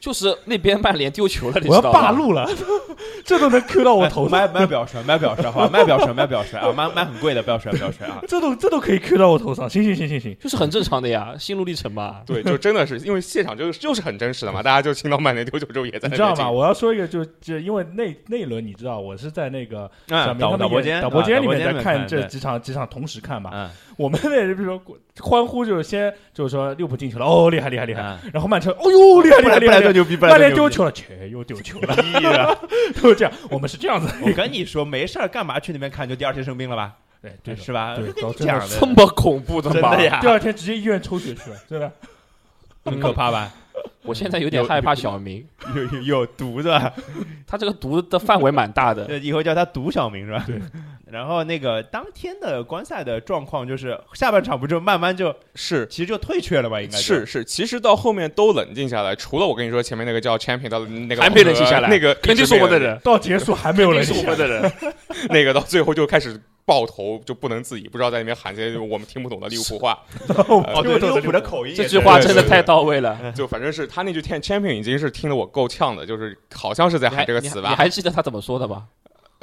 就是那边曼联丢球了，你我要知道吗？霸路了，这都能 Q 到我头上，卖卖表率，卖表率，好吧，卖表率，卖表率啊，卖卖很贵的表率，表率啊。这都这都可以 Q 到我头上。行行行行行，就是很正常的呀，心路历程嘛。对，就真的是因为现场就是就是很真实的嘛，大家就听到曼联丢球之后也在那你知道吗？我要说一个，就就因为那那一轮，你知道我是在那个小嗯，明他们演导导播间，导播间里面在在看这几场几场同时看嘛。嗯，我们那比如说欢呼，就是先就是说利物浦进球了，哦厉害厉害厉害，嗯然后曼城，哦呦厉害厉害厉害牛逼，曼联丢球了，切又丢球了，都这样，我们是这样子。我跟你说，没事儿干嘛去那边看？就第二天生病了吧？对对是吧？讲这么恐怖的吗？第，二天直接医院抽血去了，真的。很可怕吧？我现在有点害怕小明，有有有毒的，他这个毒的范围蛮大的。以后叫他毒小明是吧？对。然后那个当天的观赛的状况就是下半场不就慢慢就是其实就退却了吧？应该是是，其实到后面都冷静下来，除了我跟你说前面那个叫 champion 的那个还没冷静下来那个肯定是我们的人，到结束还没有人肯定是我们的人。那个到最后就开始爆头，就不能自已，不知道在那边喊些我们听不懂的利物浦话，哦，对，利物浦的口音，这句话真的太到位了。就反正是他那句 champion 已经是听得我够呛的，就是好像是在喊这个词吧。你还记得他怎么说的吗？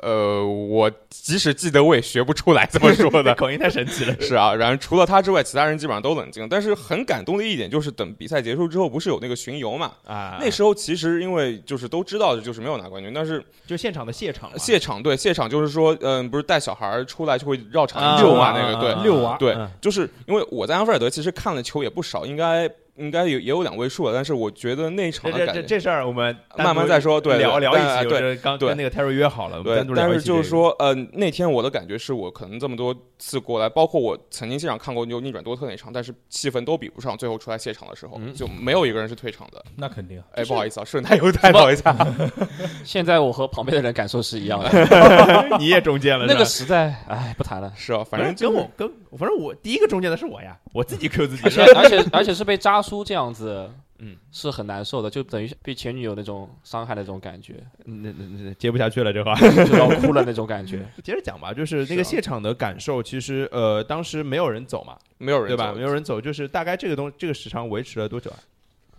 呃，我即使记得我也学不出来怎么说的。口音太神奇了。是啊，然后除了他之外，其他人基本上都冷静。但是很感动的一点就是，等比赛结束之后，不是有那个巡游嘛？啊，那时候其实因为就是都知道，就是没有拿冠军，但是就现场的谢场嘛，谢场对谢场就是说，嗯、不是带小孩儿出来就会绕场啊遛嘛，啊那个对啊遛娃对嗯，就是因为我在安菲尔德其实看了球也不少，应该应该有也有两位数了，但是我觉得那一场这的感觉。这这这事儿我们慢慢再说对聊聊一但起，对刚对跟那个 Terry 约好了，对但是就是说，呃，那天我的感觉是我可能这么多次过来，包括我曾经现场看过就逆转多特那场，但是气氛都比不上最后出来谢场的时候，嗯就没有一个人是退场的。那肯定啊，哎，不好意思啊，顺带又带到一下。现在我和旁边的人感受是一样的。你也中间了，那个实在，哎，不谈了。是啊，反正跟我跟反正我第一个中间的是我呀，我自己 Q 自己而且而且而且是被扎叔这样子，嗯，是很难受的，就等于被前女友那种伤害的那种感觉，那那那接不下去了，这话。就要哭了那种感觉。接着讲吧，就是那个现场的感受，其实呃，当时没有人走嘛，没有人对吧？没有人走，就是大概这个东这个时长维持了多久啊？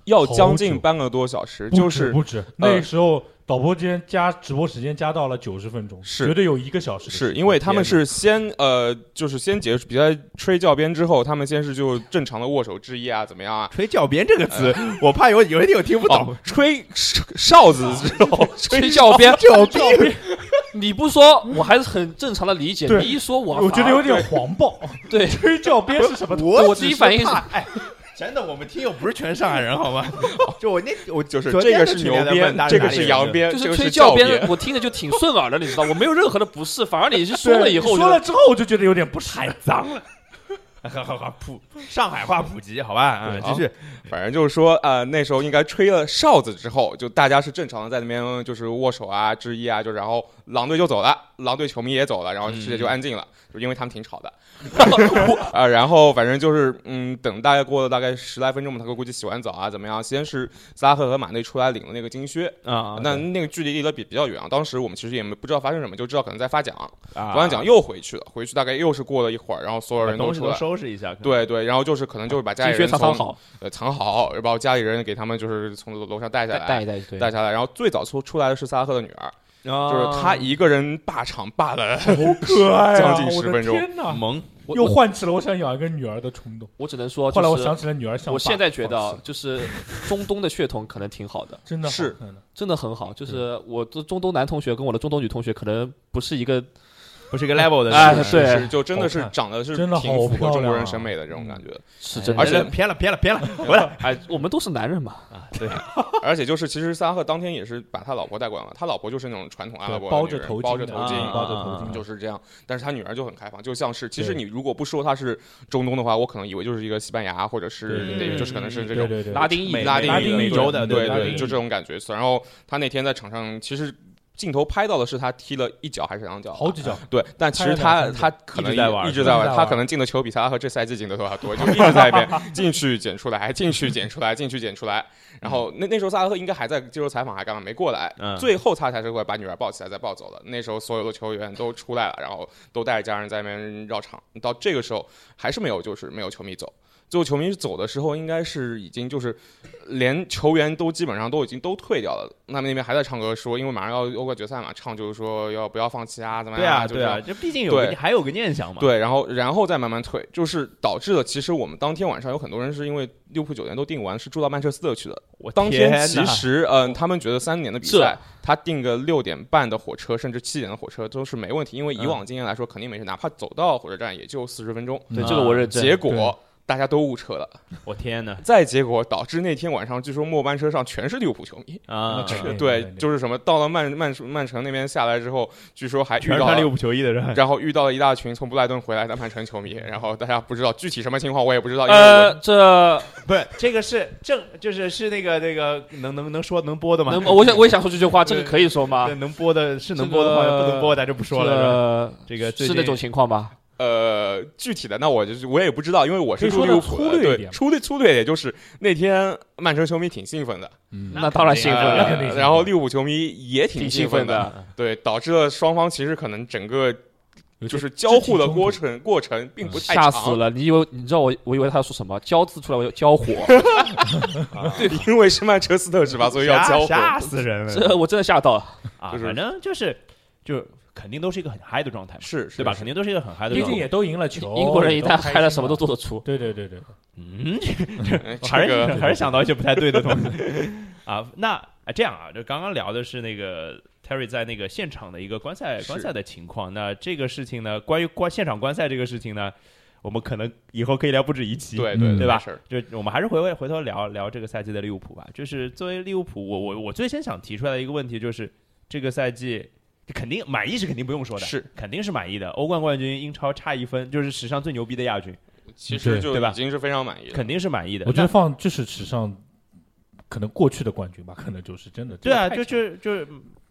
要将近半个多小时，不就是止不止，那时候导播间加直播时间加到了九十分钟，是绝对有一个小时时。是因为他们是先呃，就是先结束比赛吹教鞭之后，他们先是就正常的握手致意啊，怎么样啊？吹教鞭这个词，我怕有有一点我听不懂哦。，吹哨子之后，吹教鞭，教鞭，你不说我还是很正常的理解，你一说我我觉得有点黄暴。对吹教鞭是什么？我第一反应是哎，真的，我们听友不是全上海人好吗？就我那我就是这个是牛鞭这个是羊鞭，就是吹教鞭。我听着就挺顺耳的，你知道，我没有任何的不适，反而你是说了以后，说了之后，我就觉得有点不适。太脏了。好好好，普上海话普及，好吧？嗯，对继续。反正就是说，呃，那时候应该吹了哨子之后，就大家是正常的在那边就是握手啊、致意啊，就然后狼队就走了，狼队球迷也走了，然后世界就安静了，就因为他们挺吵的。啊，然后反正就是，嗯，等大概过了大概十来分钟嘛，他估计洗完澡啊怎么样，先是萨拉赫和马内出来领了那个金靴，啊，那那个距离离得比比较远啊，当时我们其实也没不知道发生什么，就知道可能在发奖，啊发完奖又回去了，回去大概又是过了一会儿，然后所有人都出来。收拾一下。对对，然后就是可能就是把家里人从藏藏好，呃藏好，然后家里人给他们就是从楼楼上带下来，带下来。然后最早出出来的是萨拉赫的女儿，就就是他一个人霸场霸了。好可爱啊！将近我的10分钟！萌，又唤起了我想养一个女儿的冲动。我只能说，后来我想起了女儿想。我现在觉得 就是中东的血统可能挺好的，真的是真的很好。就是我的中东男同学跟我的中东女同学可能不是一个不是一个 level 的哎是就真的是长得是真的挺符合中国人审美的这种感觉。是真的，而且偏了偏了偏了，回来 哎，我们都是男人嘛，啊，对，而且就是，其实萨拉赫当天也是把他老婆带过来了，他老婆就是那种传统阿拉伯的包女人着头巾包着头巾，啊包着头巾，就是这样。但是他女儿就很开放，就像是其实你如果不说他是中东的话，我可能以为就是一个西班牙或者是就是可能是这种拉丁裔拉丁裔拉丁裔美洲的，对对，就这种感觉。然后他那天在场上，其实镜头拍到的是他踢了一脚还是两脚，好几脚，对，但其实他他可能一直在玩一直在玩，他可能进的球比萨拉赫这赛季进的都要多，就一直在那边 进去捡出来，进去捡出来，进去捡出来。然后那那时候萨拉赫应该还在接受采访，还干嘛没过来，嗯最后他才是过来把女儿抱起来再抱走的。那时候所有的球员都出来了，然后都带着家人在那边绕场。到这个时候还是没有，就是没有球迷走。最后球迷走的时候，应该是已经就是连球员都基本上都已经都退掉了。那么那边还在唱歌说，因为马上要欧冠决赛嘛，唱就是说要不要放弃啊，怎么对啊，样就这样对啊，这毕竟有个还有个念想嘛。对，然后然后再慢慢退，就是导致了其实我们当天晚上有很多人是因为利物浦酒店都订完，是住到曼彻斯特去的。我当天天其实嗯、他们觉得三点的比赛，他订个六点半的火车，甚至七点的火车都是没问题，因为以嗯往经验来说肯定没事，哪怕走到火车站也就四十分钟。对嗯这个我认。结果大家都误车了，我天哪再结果导致那天晚上据说末班车上全是利物浦球迷。啊！对就是什么到了曼曼曼城那边下来之后，据说还遇到全穿利物浦球衣的人，然后遇到了一大群从布莱顿回来的曼城球迷，然后大家不知道具体什么情况，我也不知道。呃，这不是这个是正就是是那个那个能能能说能播的吗？能，我想我也想说这句话，这个可以说吗？能播的是能播的话，不能播咱就不说了。这这个是那种情况吧？呃，具体的那我就是我也不知道，因为我是可以说得住利物浦的对，粗略一点粗略粗略一点就是那天曼城球迷挺兴奋的，嗯那当然兴奋呃了然后利物浦球迷也挺挺兴的，奋的。对，导致了双方其实可能整个就是交互的过程过程并不太，吓死了！你以为你知道我我以为他要说什么？交字出来我有交火，因为是曼彻斯特是吧？所以要交吓吓。死人了这我真的吓到了。啊！就是反正就是就肯定都是一个很嗨的状态嘛，是对吧？肯定都是一个很嗨的毕状态。竟也都赢了球，英国人一旦嗨了，什么都做得出。对对对对，嗯，还是个还是想到一些不太对的东西 啊。那啊这样啊，就刚刚聊的是那个 Terry 在那个现场的一个观赛是观赛的情况。那这个事情呢，关于观现场观赛这个事情呢，我们可能以后可以聊不止一期。对嗯对对吧没事儿就我们还是回回回头聊聊这个赛季的利物浦吧。就是作为利物浦，我我我最先想提出来的一个问题就是，这个赛季肯定满意是肯定不用说的，是肯定是满意的。欧冠冠军，英超差一分，就是史上最牛逼的亚军，其实就对对吧已经是非常满意了。肯定是满意的。我觉得放就是史上可能过去的冠军吧，可能就是真的。对啊，就就就，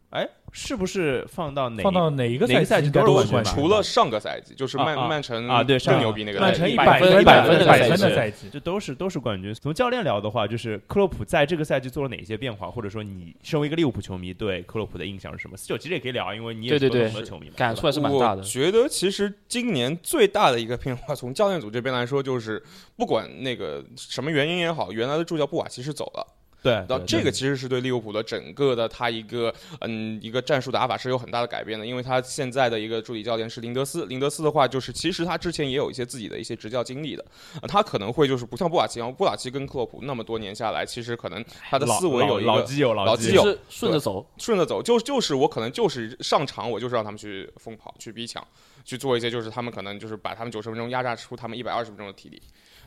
哎，是不是放到哪放到哪一个哪个赛季都是冠军除了上个赛季，就是曼曼城啊对更牛逼那个曼赛季，100城一百分一百100分的百赛季分的赛季，这都是都是冠军。从教练聊的话，就是克洛普在这个赛季做了哪些变化，或者说你身为一个利物浦球迷对克洛普的印象是什么？四九其实也可以聊，因为你也是对对对球迷嘛，感触还是蛮大的我。觉得其实今年最大的一个变化，从教练组这边来说，就是不管那个什么原因也好，原来的助教布瓦奇是走了，对，那这个其实是对利物浦的整个的他一个嗯一个战术打法是有很大的改变的，因为他现在的一个助理教练是林德斯，林德斯的话就是其实他之前也有一些自己的一些执教经历的，呃他可能会就是不像布瓦奇布瓦奇跟克洛普那么多年下来，其实可能他的思维有一个老老基友老基友就是顺着走，顺着走，就就是我可能就是上场，我就是让他们去疯跑、去逼抢、去做一些，就是他们可能就是把他们九十分钟压榨出他们一百二十分钟的体力，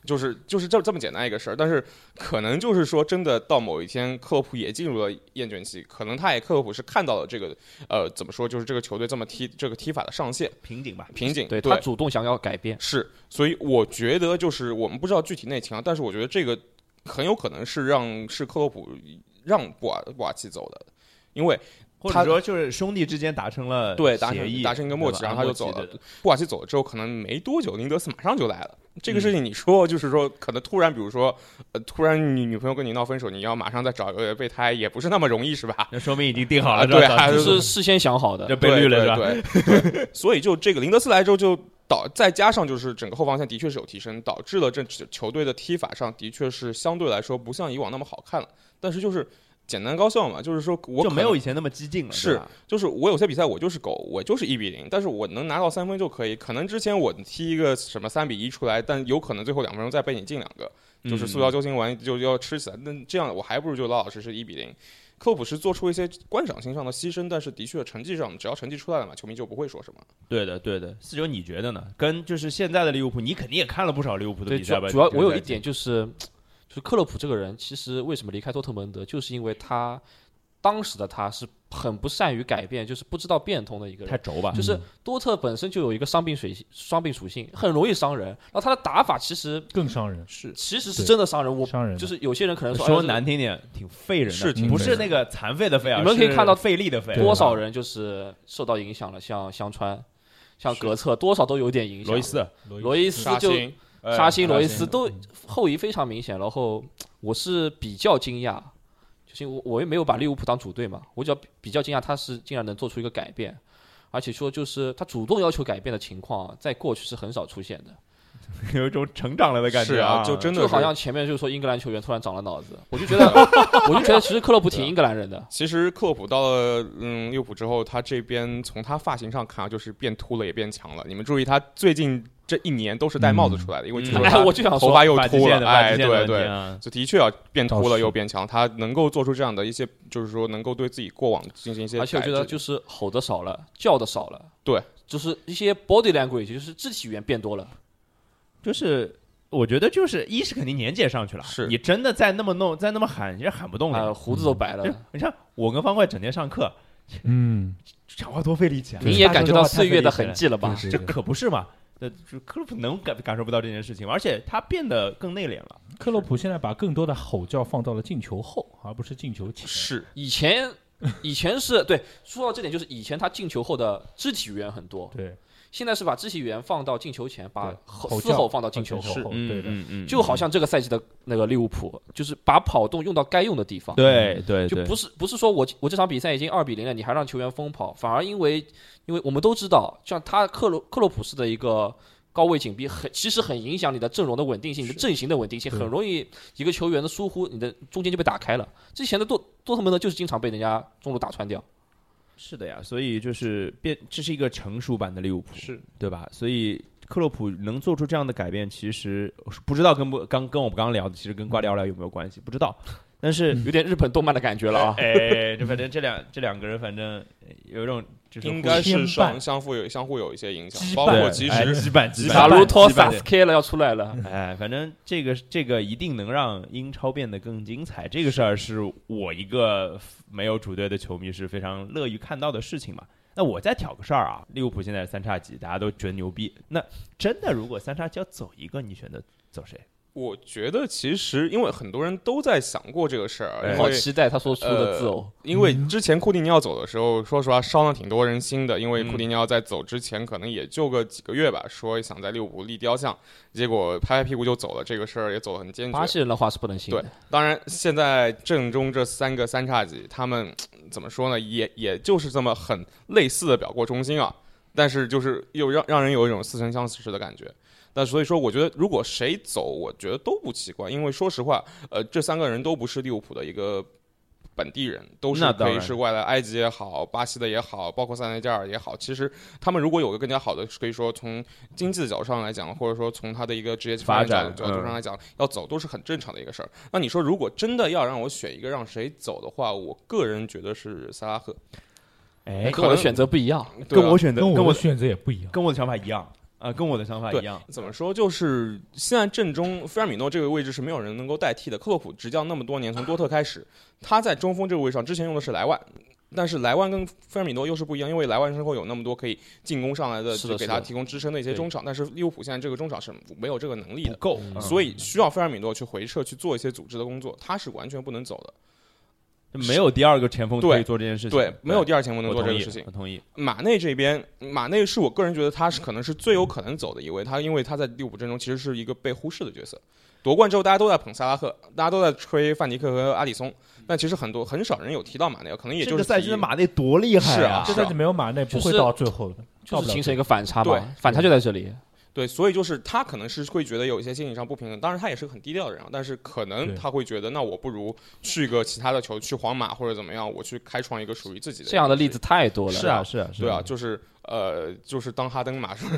就是就是这这么简单一个事儿。但是可能就是说，真的到某一天，克洛普也进入了厌倦期，可能他也克洛普是看到了这个呃怎么说，就是这个球队这么踢这个踢法的上限瓶颈吧，瓶颈，对对他主动想要改变。是，所以我觉得就是我们不知道具体内情啊，但是我觉得这个很有可能是让是克洛普让布瓦布瓦奇走的，因为他或者说就是兄弟之间达成了对，达协议，成达成一个默契，然后他就走了。布瓦西走了之后，可能没多久，林德斯马上就来了。这嗯个事情，你说就是说，可能突然，比如说，呃，突然你女朋友跟你闹分手，你要马上再找一个备胎，也不是那么容易，是吧？那说明已经定好了，啊对还是是事先想好的这，被绿了是吧？对对对 所以就这个林德斯来之后，就导再加上就是整个后防线的确是有提升，导致了这球队的踢法上的确是相对来说不像以往那么好看了。但是就是简单高效嘛，就是说我就没有以前那么激进了，是就是我有些比赛我就是狗，我就是一比零，但是我能拿到三分就可以。可能之前我踢一个什么三比一出来，但有可能最后两分钟再被你进两个，就是嗯塑料救心丸就要吃起来。那这样我还不如就老老实实一比零。克洛普是做出一些观赏性上的牺牲，但是的确成绩上只要成绩出来了嘛，球迷就不会说什么。对的，对的。四九，你觉得呢？跟就是现在的利物浦，你肯定也看了不少利物浦的，比赛吧？主主要我有一点就是，就是克洛普这个人，其实为什么离开多特蒙德，就是因为他当时的他是很不善于改变，就是不知道变通的一个人。太轴吧？就是多特本身就有一个伤病水性伤病属性，很容易伤人。然后他的打法其实更伤人，是其实是真的伤人。我伤人就是有些人可能说，难听点，挺废人的，是挺不是那个残废的废啊？你们可以看到费力的费，多少人就是受到影响了，像香川、像格策，多少都有点影响。罗伊斯、罗伊斯就沙星，呃沙星、罗伊斯都后移非常明显。然后我是比较惊讶，就是我我又没有把利物浦当主队嘛，我只要比比较惊讶他是竟然能做出一个改变，而且说就是他主动要求改变的情况，在过去是很少出现的。有一种成长了的感觉是啊，就真的就好像前面就是说英格兰球员突然长了脑子，我就觉得我就觉得其实克洛普挺 英格兰人的。其实克洛普到了嗯利物浦之后，他这边从他发型上看啊，就是变秃了也变强了。你们注意，他最近这一年都是戴帽子出来的，因为我就想说，头发又秃了，线的发哎，对对，啊就的确要变秃了又变强，他能够做出这样的一些，就是说能够对自己过往进行一些。而且我觉得就是吼的少了，叫的少了，对，就是一些 body language，就是肢体语言变多了。就是我觉得就是一是肯定年纪也上去了，是你真的再那么弄再那么喊，也喊不动啊，了。胡子都白了就，你看我跟方块整天上课，嗯，讲话多费力气啊！你也感觉到岁月的痕迹了吧？这可不是嘛？那就克洛普能感感受不到这件事情吗，而且他变得更内敛了。克洛普现在把更多的吼叫放到了进球后，而不是进球前。是以前以前是对，说到这点，就是以前他进球后的肢体语言很多，对，现在是把肢体语言放到进球前，把嘶吼放到进球后对的嗯嗯，就好像这个赛季的那个利物浦，就是把跑动用到该用的地方。对对对，就不是不是说我我这场比赛已经二比零了，你还让球员疯跑，反而因为因为我们都知道，像他克洛克洛普式的一个高位紧逼，很其实很影响你的阵容的稳定性，你的阵型的稳定性，很容易一个球员的疏忽，你的中间就被打开了。之前的多多特蒙德就是经常被人家中路打穿掉。是的呀，所以就是变，这是一个成熟版的利物浦，是，对吧？所以克洛普能做出这样的改变，其实不知道跟不刚跟我们刚刚聊的，其实跟瓜迪奥拉有没有关系，不知道。但是，有点日本动漫的感觉了啊！哎，就反正这两这两个人，反正有一种就是应该是相绊相互有相互有一些影响，包括其实羁绊羁绊卡鲁托萨斯 K 了要出来了，哎，反正这个这个一定能让英超变得更精彩，这个事儿是我一个没有主队的球迷是非常乐于看到的事情嘛。那我再挑个事儿啊，利物浦现在三叉戟，大家都觉得牛逼。那真的如果三叉戟要走一个，你选择走谁？我觉得其实因为很多人都在想过这个事儿，哎因为好期待他说出的字哦。因为之前库蒂尼奥走的时候，说实话伤了挺多人心的。因为库蒂尼奥在走之前可能也就个几个月吧，说想在利物浦立雕像，结果拍拍屁股就走了，这个事儿也走得很坚决巴。西人的话是不能信对。当然，现在正中这三个三叉戟，他们怎么说呢？也也就是这么很类似的表过忠心啊，但是就是又让让人有一种似曾相识的感觉。那所以说，我觉得如果谁走，我觉得都不奇怪，因为说实话，呃，这三个人都不是利物浦的一个本地人，都是可以是外来，埃及也好，巴西的也好，包括塞内加尔也好。其实他们如果有个更加好的，可以说从经济的角度上来讲，或者说从他的一个职业发展角度上来讲，要走都是很正常的一个事儿。那你说，如果真的要让我选一个让谁走的话，我个人觉得是萨拉赫。哎，跟我的选择不一样。跟我选择跟我跟我的选择也不一样。跟我的想法一样啊，跟我的想法一样。怎么说？就是现在阵中菲尔米诺这个位置是没有人能够代替的。克洛普执教那么多年，从多特开始，他在中锋这个位置上之前用的是莱万，但是莱万跟菲尔米诺又是不一样，因为莱万身后有那么多可以进攻上来的，是的是给他提供支撑的一些中场，但是利物浦现在这个中场是没有这个能力的。不够，所以需要菲尔米诺去回撤去做一些组织的工作，他是完全不能走的。没有第二个前锋可以做这件事情。对，没有第二前锋能做这个事情我。同意。马内这边，马内是我个人觉得他是可能是最有可能走的一位，他因为他在第五阵中其实是一个被忽视的角色。夺冠之后，大家都在捧萨拉赫，大家都在吹范迪克和阿里松，但其实很多很少人有提到马内，可能也就是这个赛季的马内多厉害是啊这赛季没有马内不会到最后的，就是形成一个反差对嘛，反差就在这里。对，所以就是他可能是会觉得有一些心理上不平衡，当然他也是个很低调的人啊，但是可能他会觉得，那我不如去个其他的球，去皇马或者怎么样，我去开创一个属于自己的这样的例子。太多了。是啊，是啊，是对啊，就是呃，就是当哈登嘛，是不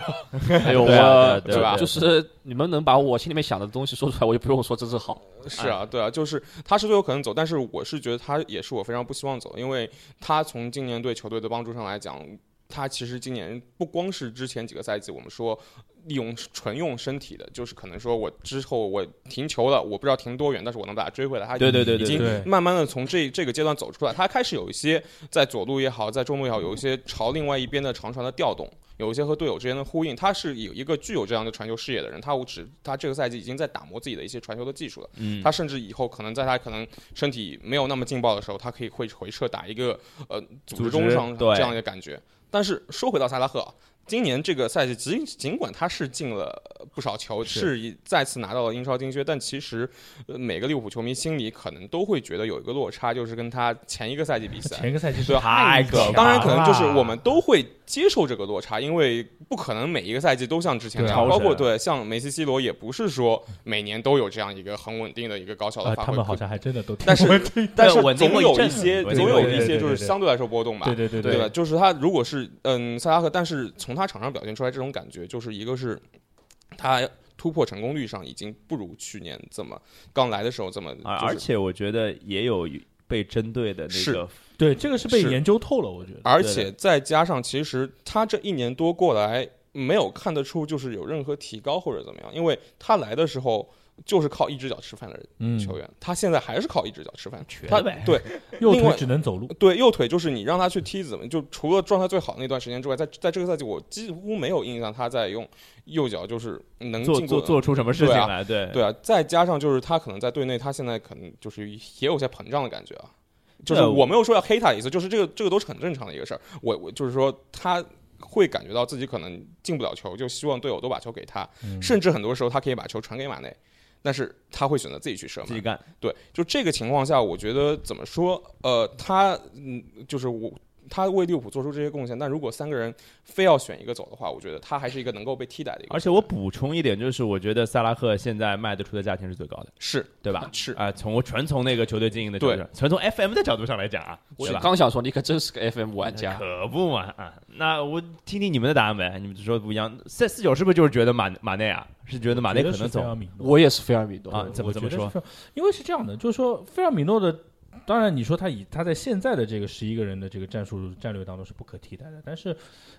是？哎呦，对啊我对啊对啊就是你们能把我心里面想的东西说出来，我就不用说这是好。是啊，对啊，就是他是最有可能走，但是我是觉得他也是我非常不希望走的，因为他从今年对球队的帮助上来讲，他其实今年不光是之前几个赛季我们说利用纯用身体的，就是可能说我之后我停球了，我不知道停多远，但是我能把它追回来，他对对对对已经慢慢的从这这个阶段走出来，他开始有一些在左路也好，在中路也好，有一些朝另外一边的长传的调动。有一些和队友之间的呼应，他是有一个具有这样的传球视野的人，他我只他这个赛季已经在打磨自己的一些传球的技术了。嗯，他甚至以后可能在他可能身体没有那么劲爆的时候，他可以会回撤打一个呃组织中上这样一个感觉。但是说回到萨拉赫啊，今年这个赛季尽尽管他是进了不少球，是再次拿到了英超金靴，但其实、呃每个利物浦球迷心里可能都会觉得有一个落差，就是跟他前一个赛季比赛。前一个赛季对啊太可当然，可能就是我们都会接受这个落差，因为不可能每一个赛季都像之前包括对像梅西、C 罗，也不是说每年都有这样一个很稳定的一个高效的啊，发挥。他们好像还真的都但是但是总有一些，总有一些就是对对对相对来说波动吧。对对对对吧？就是他如果是嗯萨拉赫，但是从他场上表现出来这种感觉，就是一个是他突破成功率上已经不如去年这么刚来的时候这么，而就是而且我觉得也有被针对的那是个，对，这个是被研究透了，我觉得。而且再加上其实他这一年多过来，没有看得出就是有任何提高或者怎么样，因为他来的时候。就是靠一只脚吃饭的人嗯，球员，他现在还是靠一只脚吃饭。他对右腿只能走路。对，右腿就是你让他去踢怎么，就除了状态最好的那段时间之外，在在这个赛季我几乎没有印象他在用右脚就是能做做做出什么事情来，对对啊，再加上就是他可能在队内，他现在可能就是也有些膨胀的感觉啊。就是我没有说要黑他的意思，就是这个这个都是很正常的一个事儿。我我就是说他会感觉到自己可能进不了球，就希望队友都把球给他，嗯甚至很多时候他可以把球传给马内，但是他会选择自己去射门。自己干，对，就这个情况下，我觉得怎么说，呃，他嗯，就是我。他为利物浦做出这些贡献，但如果三个人非要选一个走的话，我觉得他还是一个能够被替代的一个。而且我补充一点，就是我觉得萨拉赫现在卖得出的价钱是最高的，是对吧？是啊，从我纯从那个球队经营的角度上，纯从 FM 的角度上来讲啊，我？刚想说，你可真是个 FM 玩家。可不嘛啊！那我听听你们的答案呗，你们说的不一样。四四九是不是就是觉得马马内啊？是觉得马内可能走米诺我也是菲尔米诺啊？怎么怎么说？因为是这样的，就是说菲尔米诺的，当然你说他以他在现在的这个十一个人的这个战术战略当中是不可替代的，但是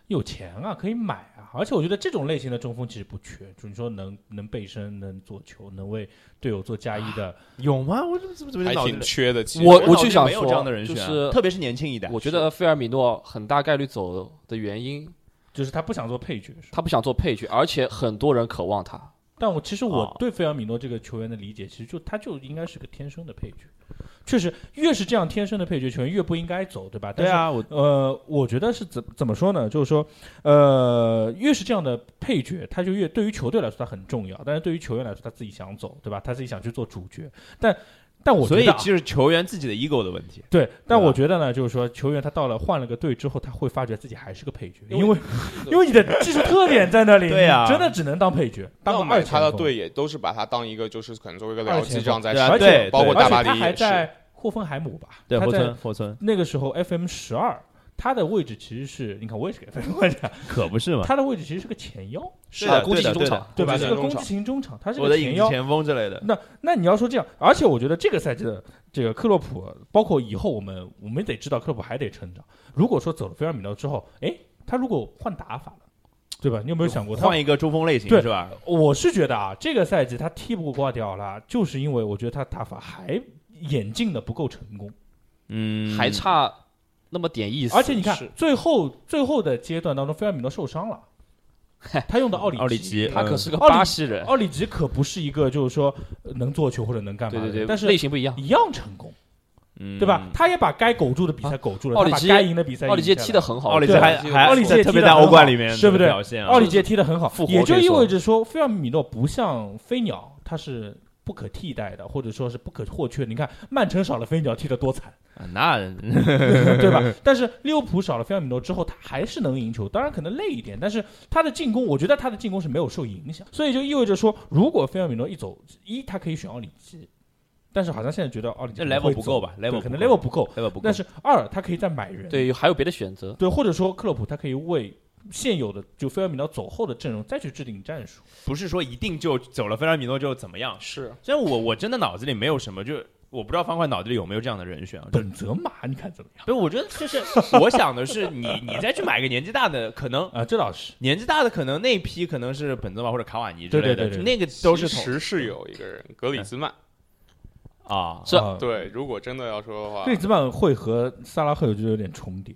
有钱啊，可以买啊，而且我觉得这种类型的中锋其实不缺，就是你说能能背身、能做球、能为队友做加一的，有吗？我怎么怎么怎么还挺缺的。其实我我就想说没有这样的人选啊，就是特别是年轻一代。我觉得菲尔米诺很大概率走的原因，就是他不想做配角，他不想做配角，而且很多人渴望他。但我其实我哦对费尔米诺这个球员的理解，其实就他就应该是个天生的配角。确实，越是这样天生的配角球员，越不应该走，对吧？对啊，我呃，我觉得是怎怎么说呢？就是说，呃，越是这样的配角，他就越对于球队来说他很重要，但是对于球员来说，他自己想走，对吧？他自己想去做主角，但但我觉得啊所以就是球员自己的 ego 的问题。对，但我觉得呢，就是说球员他到了换了个队之后，他会发觉自己还是个配角，因为因为你的技术特点在那里，对呀真的只能当配角，当个二他的，队也都是把他当一个就是可能作为一个二僚机这样在对包括大巴且他黎也是。还在霍芬海姆吧？对，霍村霍村那个时候 FM 十二。他的位置其实是，你看我也是个 FM 玩家，可不是嘛？他的位置其实是个前腰，是攻击型中场对吧？是个攻击型中场，他是个前腰。前锋之类的。那那你要说这样，而且我觉得这个赛季的这个克洛普，包括以后我们我们得知道克洛普还得成长。如果说走了菲尔米诺之后，哎，他如果换打法了，对吧？你有没有想过他换一个中锋类型对是吧？我是觉得啊，这个赛季他踢不过瓜迪奥拉，就是因为我觉得他打法还演进的不够成功，嗯，还差那么点意思。而且你看最后最后的阶段当中，菲尔米诺受伤了，他用的奥里奥里吉，他可是个奥里巴西人，奥里吉可不是一个就是说呃能做球或者能干嘛的，对对对，但是类型不一样。一样成功，嗯对吧？？他也把该苟住的比赛苟住了，把奥里吉该赢的比赛奥里吉赢下来踢得很好，奥里吉还还奥里吉特别在欧冠里面对不对奥里吉踢得很好也就意味着说，菲尔米诺不像飞鸟，他是不可替代的，或者说是不可或缺。你看曼城少了飞鸟踢得多惨，啊那 对吧？但是利物浦少了菲尔米诺之后，他还是能赢球，当然可能累一点，但是他的进攻，我觉得他的进攻是没有受影响，所以就意味着说，如果菲尔米诺一走，一他可以选奥里吉，但是好像现在觉得奥里吉这 level 不够吧 level 可能 level 不够，level 不够但是二他可以再买人，对，还有别的选择。对，或者说克洛普他可以为现有的就菲尔米诺走后的阵容再去制定战术。不是说一定就走了菲尔米诺就怎么样。是虽然我我真的脑子里没有什么，就我不知道方块脑子里有没有这样的人选啊。本泽马你看怎么样？不是，我觉得就是我想的是你你再去买个年纪大的，可能 啊，这倒是。年纪大的可能那批可能是本泽马或者卡瓦尼之类的，对对对那个都是同其实是有一个人格里兹曼。啊，是啊，对，如果真的要说的话格，里兹曼会和萨拉赫有就有点重叠，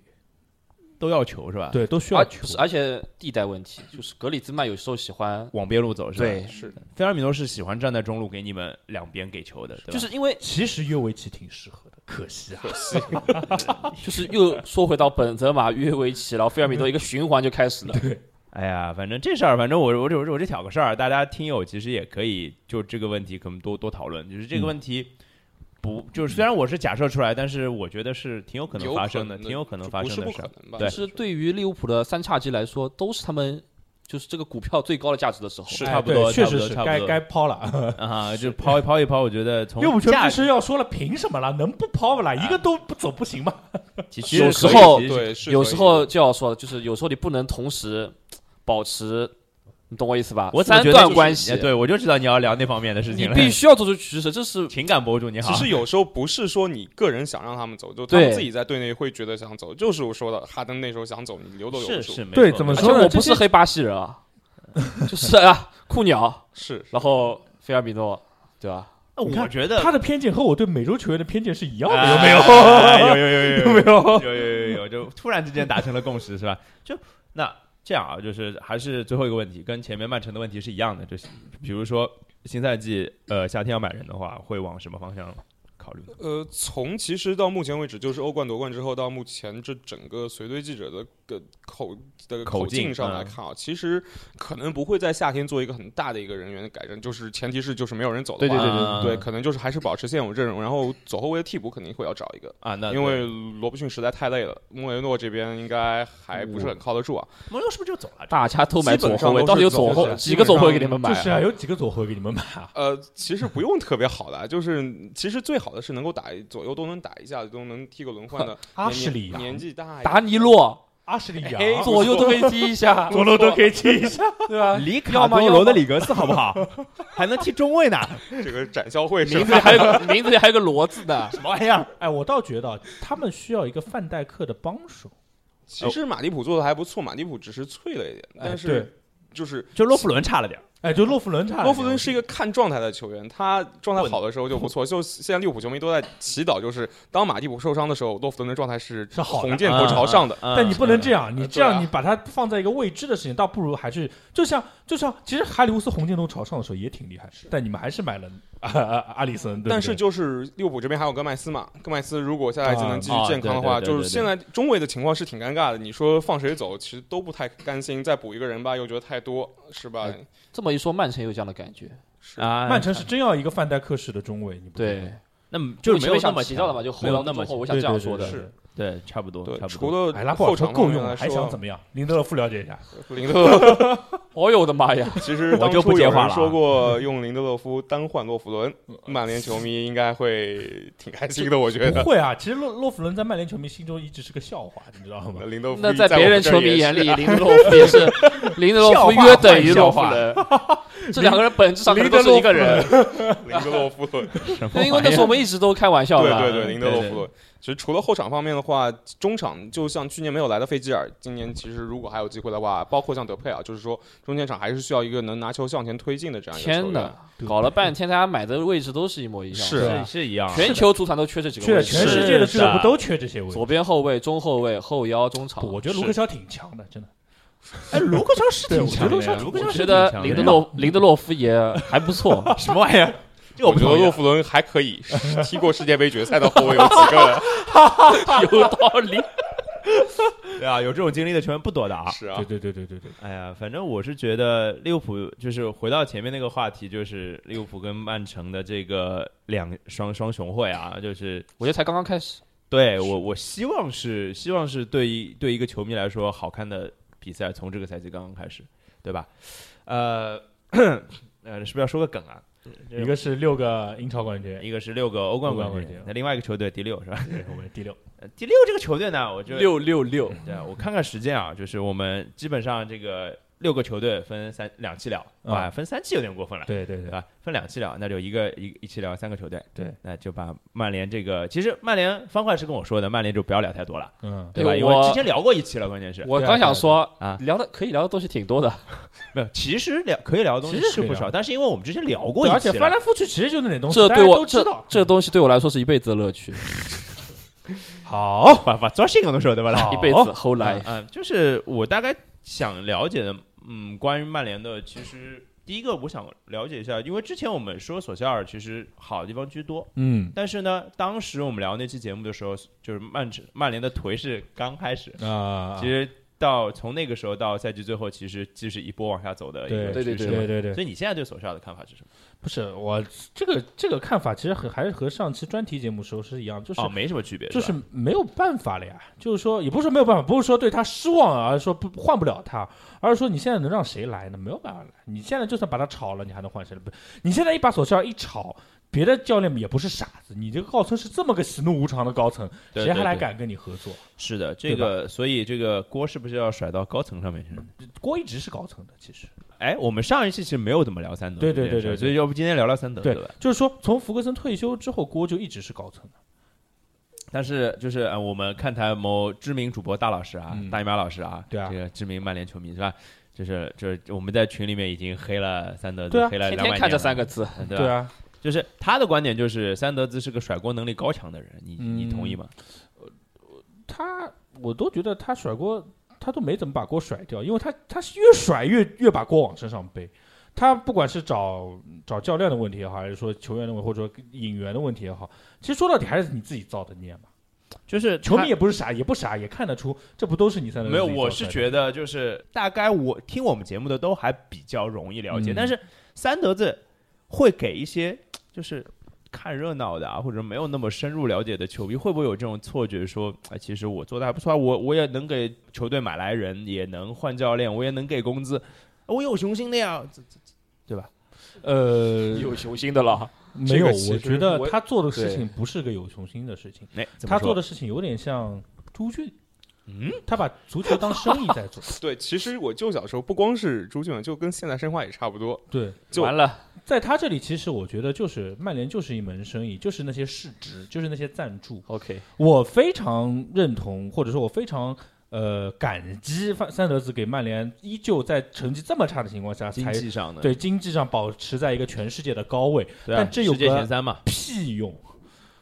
都要球是吧？，对，都需要而球。而且地带问题，就是格里兹曼有时候喜欢，往边路走是吧？对是菲尔米诺是喜欢站在中路给你们两边给球的，对吧就是因为其实约维奇挺适合的，可惜啊。可惜。就是又说回到本泽马、约维奇，然后菲尔米诺一个循环就开始了。对哎呀，反正这事儿，反正我我这我这我这挑个事儿，大家听友其实也可以就这个问题可能多多讨论，就是这个问题。不，就是虽然我是假设出来，但是我觉得是挺有可能发生的，挺有可能发生的事儿。不可能吧？对是对于利物浦的三叉戟来说，都是他们就是这个股票最高的价值的时候。是哎差不多确实是该该抛了。啊，就抛一抛一抛，我觉得从利物浦确实要说了，凭什么了？能不抛不啦？一个都不走不行吗？其实有时候对，有时候就要说，就是有时候你不能同时保持，你懂我意思吧？三我怎么觉得就是段关系哎，对我就知道你要聊那方面的事情了。必须要做出取舍，这是情感博主你好，其实有时候不是说你个人想让他们走，就他们自己在队内会觉得想走。就是我说的，哈登那时候想走，你留都留不住。是是没对怎么说我不是黑巴西人啊，就是啊，酷鸟，是然后菲尔米诺，对吧？那我觉得他的偏见和我对美洲球员的偏见是一样的，哎有没有？有有有有有有没有？有有有有，就突然之间达成了共识，是吧？就那这样啊，就是还是最后一个问题，跟前面曼城的问题是一样的，就是比如说新赛季呃夏天要买人的话，会往什么方向考虑？呃，从其实到目前为止，就是欧冠夺冠之后到目前这整个随队记者的的口的口口径径上嗯来看啊，其实可能不会在夏天做一个很大的一个人员的改正，就是前提是就是没有人走的话，对对对啊对，可能就是还是保持现有阵容，然后左后卫的替补肯定会要找一个，啊，那因为罗伯逊实在太累了，莫雷诺这边应该还不是很靠得住啊。莫雷诺是不是就走了？大家都买左后卫，到底有左后几个左后卫给你们买啊？就是啊，有几个左后卫给你们买啊？呃，其实不用特别好的啊，就是其实最好的是能够打左右都能打一下，都能踢个轮换的。阿什利杨年纪大，达尼洛阿什利左右都可以踢一下，左右都可以踢一下。对吧？里卡多罗德里格斯好不好？还能踢中卫呢？这个展销会名字里还有个名字里还有个罗字的，什么玩意儿？哎，我倒觉得他们需要一个范戴克的帮手。其实马蒂普做的还不错，马蒂普只是脆了一点，哎但是就是就洛夫伦差了点儿。哎，就洛夫伦差。洛夫伦是一个看状态的球员，他状态好的时候就不错。就现在利物浦球迷都在祈祷，就是当马蒂普受伤的时候，洛夫伦的状态是是好的红箭头朝上的。嗯但你不能这样，你这样你把它放在一个未知的事情，倒不如还是就像就像，其实哈里乌斯红箭头朝上的时候也挺厉害，但你们还是买了啊啊阿里森，对对但是就是利物浦这边还有戈麦斯嘛，戈麦斯如果下赛季能继续啊健康的话，就是现在中卫的情况是挺尴尬的。你说放谁走，其实都不太甘心，再补一个人吧，又觉得太多，是吧？这么一说，曼城有这样的感觉，啊，曼城是真要一个范戴克式的中卫，你不对，那么就是没有那想么提到的嘛，就后没有那么腰中后，我想这样说的，对对对。是对，差不多，对，差不多。除了哎，拉波尔后场特够用了，还想怎么样？林德勒夫了解一下，林德勒哦 呦我的妈呀！其实我就当初有不接话了啊人说过用林德勒夫单换洛夫伦，曼联球迷应该会挺开心的，我觉得。不会啊。其实洛洛夫伦在曼联球迷心中一直是个笑话，你知道吗？林德夫那在别人球迷眼里，林德洛夫也是林德洛夫约等于洛夫伦，这两个人本质上都是一个人。林德洛夫伦，对，因为那时候我们一直都开玩笑的，对对对，林德洛夫伦。其实除了后场方面的话，中场就像去年没有来的费吉尔，今年其实如果还有机会的话，包括像德佩尔，就是说中间场还是需要一个能拿球向前推进的这样一个球员。天哪，搞了半天大家买的位置都是一模一样，是吧是是一样，全球足坛都缺这几个缺位置，全世界的俱乐部都缺这些位置。左边后卫、中后卫、后腰、中场。我觉得卢克肖挺强的，真的。哎，卢克肖是挺对我觉得强的卢克肖觉得挺强的林德洛林德洛夫也还不错，什么玩意儿？这个我觉得不同意洛夫伦还可以，踢过世界杯决赛的后卫有几个了？有道理。对啊，有这种经历的球员不多的啊。是啊对，对对对对对，哎呀，反正我是觉得利物浦就是回到前面那个话题，就是利物浦跟曼城的这个两双双雄会啊，就是我觉得才刚刚开始，对我，我希望是希望是对于对一个球迷来说好看的比赛，从这个赛季刚刚开始，对吧？呃 呃，是不是要说个梗啊？一个是六个英超冠军，一个是六个欧冠冠军，那另外一个球队第六是吧？对我们第六。呃第六这个球队呢，我觉得六六六，对我看看时间啊，就是我们基本上这个六个球队分三两期聊，啊，啊分三期有点过分了。对对对，对吧？分两期聊，那就一个一一期聊三个球队。对，那就把曼联这个，其实曼联方块是跟我说的，曼联就不要聊太多了，嗯，对吧？因为之前聊过一期了，关键是我刚想说啊聊的可以聊的东西挺多的，没有，其实聊可以聊的东西是不少，但是因为我们之前聊过，一期，而且翻来覆去其实就那点东西，这大家对我这都知道。这东西对我来说是一辈子的乐趣，好，把把抓性都说对吧？好 一辈子后来嗯，嗯，就是我大概想了解的，嗯，关于曼联的，其实第一个我想了解一下，因为之前我们说索肖尔其实好的地方居多，嗯但是呢，当时我们聊那期节目的时候，就是曼城曼联的颓势刚开始，啊，其实到从那个时候到赛季最后，其实就是一波往下走的一个对趋势对。对对对对对，所以你现在对索肖尔的看法是什么？不是我这个这个看法，其实和还是和上期专题节目时候是一样，就是哦，没什么区别，就是没有办法了呀。就是说，也不是说没有办法，不是说对他失望啊，而是说不换不了他，而是说你现在能让谁来呢？没有办法来。你现在就算把他炒了，你还能换谁？不，你现在一把索肖尔一炒，别的教练也不是傻子，你这个高层是这么个喜怒无常的高层，对对对谁还来敢跟你合作？是的，这个所以这个锅是不是要甩到高层上面去锅？一直是高层的，其实哎，我们上一期其实没有怎么聊三德，对对对对对所以要不今天聊聊三德对吧？就是说从福格森退休之后，锅就一直是高层的。但是就是呃，我们看台某知名主播大老师啊，嗯大姨妈老师啊，对啊这个知名曼联球迷是吧？就是就是我们在群里面已经黑了三德子，对啊黑了两百天天看这三个字，对吧？对啊，就是他的观点就是三德子是个甩锅能力高强的人，你你嗯同意吗？他我都觉得他甩锅，他都没怎么把锅甩掉，因为他他是越甩越越把锅往身上背。他不管是找找教练的问题也好，还是说球员的问题，或者说引援的问题也好，其实说到底还是你自己造的孽嘛。就是球迷也不是傻，也不傻，也看得出这不都是你三德子没有，我是觉得就是大概我听我们节目的都还比较容易了解，嗯但是三德子会给一些就是看热闹的啊，或者没有那么深入了解的球迷，会不会有这种错觉说，哎，其实我做的还不错啊，我我也能给球队买来人，也能换教练，我也能给工资，我有雄心的呀，这这这对吧？呃有雄心的了。没有，我觉得他做的事情不是个有雄心的事情，他做的事情有点像朱俊，嗯，他把足球当生意在做。对，其实我舅小时候不光是朱俊，就跟现在申花也差不多。对，就完了，在他这里，其实我觉得就是曼联就是一门生意，就是那些市值，就是那些赞助。OK，我非常认同，或者说我非常呃感激范三德子给曼联依旧在成绩这么差的情况下，经才济上的对经济上保持在一个全世界的高位。对啊，但这有世界个前三嘛，屁用！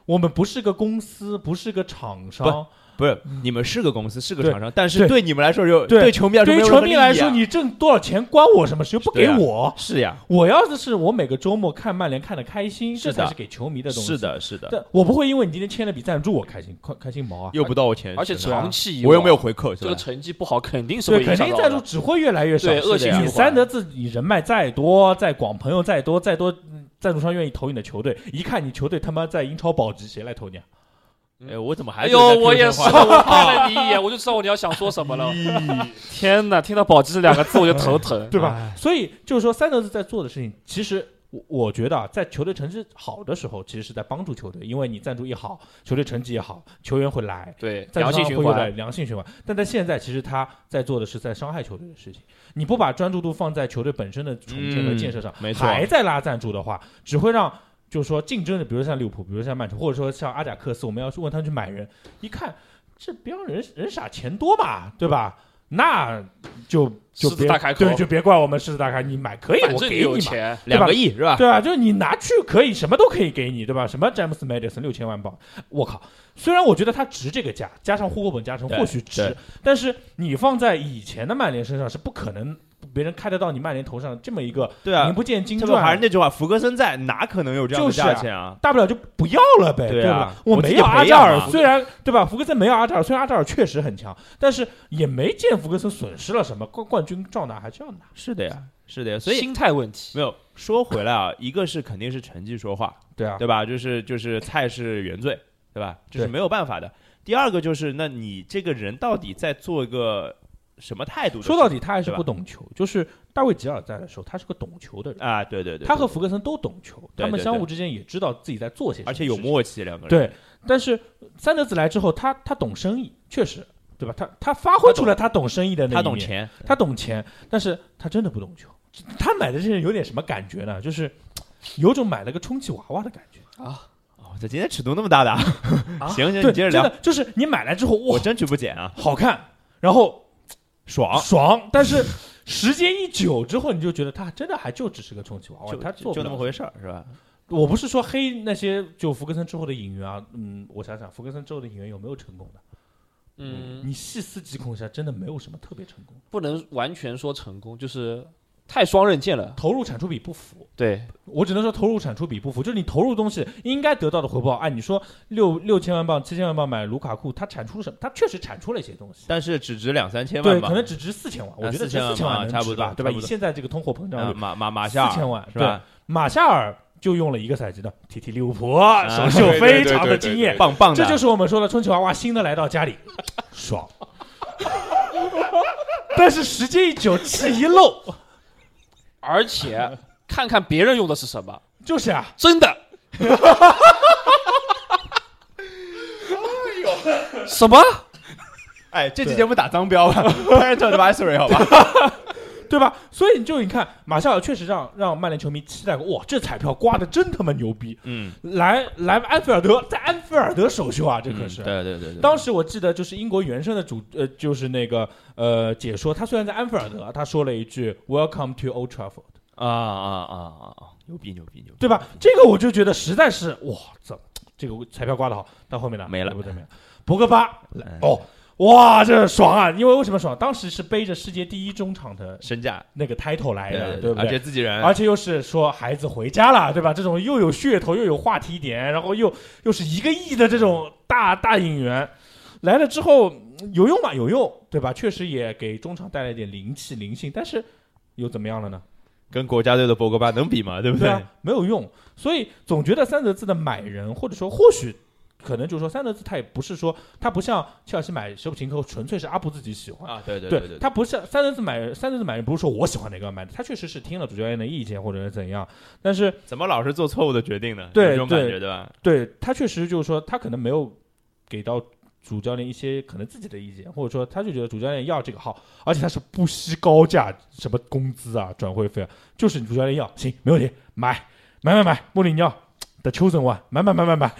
我们不是个公司，不是个厂商，不是你们是个公司是个厂商，但是对对你们来说有对球迷来说对于球迷来说，你挣多少钱关我什么事？又不给我。是呀，我要是是我每个周末看曼联看的开心，这才是给球迷的东西。是，的，是的，我不会因为你今天签了笔赞助，我开心，开开心毛啊！又不到我钱，而且长期以我又没有回扣，是吧这个？成绩不好，肯定是对，会肯定赞助影响的。只会越来越少。对恶性循你三德自己人脉再多，再广朋友再多，再多嗯赞助商愿意投你的球队，一看你球队他妈在英超保级，谁来投你啊？哎，我怎么还哎呦，我也是，我看了你一眼，我就知道我你要想说什么了。天哪，听到“保级”这两个字我就头疼。对吧？哎所以就是说，三德子在做的事情，其实我我觉得啊，在球队成绩好的时候，其实是在帮助球队，因为你赞助一好，球队成绩也好，球员会来，对，良性循环。良性循环。但在现在，其实他在做的是在伤害球队的事情。你不把专注度放在球队本身的重建和建设上，嗯没错还在拉赞助的话，只会让就是说竞争的，比如像利物浦，比如像曼城，或者说像阿贾克斯，我们要去问他们去买人，一看这别让人人傻钱多嘛，对吧？那就就别对，就别怪我们狮子大开，你买可以，我给你，有钱，两个亿是吧？对吧？就是你拿去可以，什么都可以给你，对吧？什么詹姆斯·麦迪森六千万镑，我靠！虽然我觉得他值这个价，加上户口本加成或许值，但是你放在以前的曼联身上是不可能，别人开得到你曼联头上这么一个对啊名，不见经这不还是。那句话，福格森在，哪可能有这样的价钱啊？大不了就不要了呗，对啊吧？我我没有阿扎尔虽然对吧？福格森没有阿扎尔，虽然阿扎尔确实很强，但是也没见福格森损失了什么，冠冠军照拿还是要拿。是的呀，是的呀，所以心态问题。没有说回来啊，一个是肯定是成绩说话，对啊，对吧？就是就是菜是原罪，对吧？这是没有办法的。第二个就是，那你这个人到底在做一个什么态度？说到底，他还是不懂球。就是大卫吉尔在的时候，他是个懂球的人，啊，对对对，他和对福格森都懂球，他们相互之间也知道自己在做些什么，而且有。默契，两个人。对，但是三德子来之后，他他懂生意，确实，对吧？他他发挥出了他懂生意的那他懂钱，他懂钱，但是他真的不懂球。他买的这些有点什么感觉呢？就是有种买了个充气娃娃的感觉。哦，这今天尺度那么大的啊，行行，对，你接着聊，就是你买来之后，哇，我争取不减啊，好看，然后爽，爽，但是时间一久之后，你就觉得他真的还就只是个充气娃娃，就就那么回事。儿，是吧？我不是说黑那些就福格森之后的演员啊，嗯，我想想，福格森之后的演员有没有成功的？嗯，你细思极恐一下，真的没有什么特别成功，不能完全说成功，就是太双刃剑了。投入产出比不符。对，我只能说投入产出比不符，就是你投入东西应该得到的回报。按你说六六千万镑、七千万镑买卢卡库，他产出了什么？他确实产出了一些东西。但是只值两三千，万吧，可能只值四千万，我觉得值4000四千万万差不多吧，对吧？以现在这个通货膨胀啊率，马马马夏尔四千万是吧？马夏尔就用了一个赛季的踢踢利物浦，首秀非常的对对对对惊艳，棒棒的，这就是我们说的充气娃娃新的来到家里，爽。但是时间一久，气一漏，而且 看看别人用的是什么，就是啊，真的。什么？哎，这期节目打脏标吧，parental advisory 好吧？对吧？所以你就你看，马夏尔确实让让曼联球迷期待过，哇，这彩票刮的真他妈牛逼！嗯，来来安菲尔德，在安菲尔德首秀啊，这可是。嗯对对对对，当时我记得就是英国原声的主呃，就是那个呃解说，他虽然在安菲尔德，他说了一句 “Welcome to Old Trafford”，啊啊啊啊啊，牛逼牛逼牛逼，对吧？这个我就觉得实在是哇，这这个彩票刮的好，到后面呢没了不对没了。博格巴嗯哦，哇，这爽啊！因为为什么爽？当时是背着世界第一中场的身价，那个 title 来的，对而不对？而且自己人，而且又是说孩子回家了，对吧？这种又有噱头又有话题点，然后又又是一个亿的这种大大引援来了之后嗯有用吗？有用，对吧？确实也给中场带来一点灵气灵性，但是又怎么样了呢？跟国家队的博格巴能比吗？对不对啊，没有用。所以总觉得三德子的买人，或者说或许可能就是说三德子他也不是说他不像切尔西买舍普琴科纯粹是阿布自己喜欢。啊，对对对对，他不像三德子买三德子买人，不是说我喜欢哪个买的，他确实是听了主教练的意见或者是怎样，但是怎么老是做错误的决定呢？对有这种感觉对吧？对他确实就是说，他可能没有给到主教练一些可能自己的意见，或者说他就觉得主教练要这个号，而且他是不惜高价，什么工资啊、转会费啊，就是主教练要，行，没问题，买买买买，穆里尼奥的秋生万，买买买买买。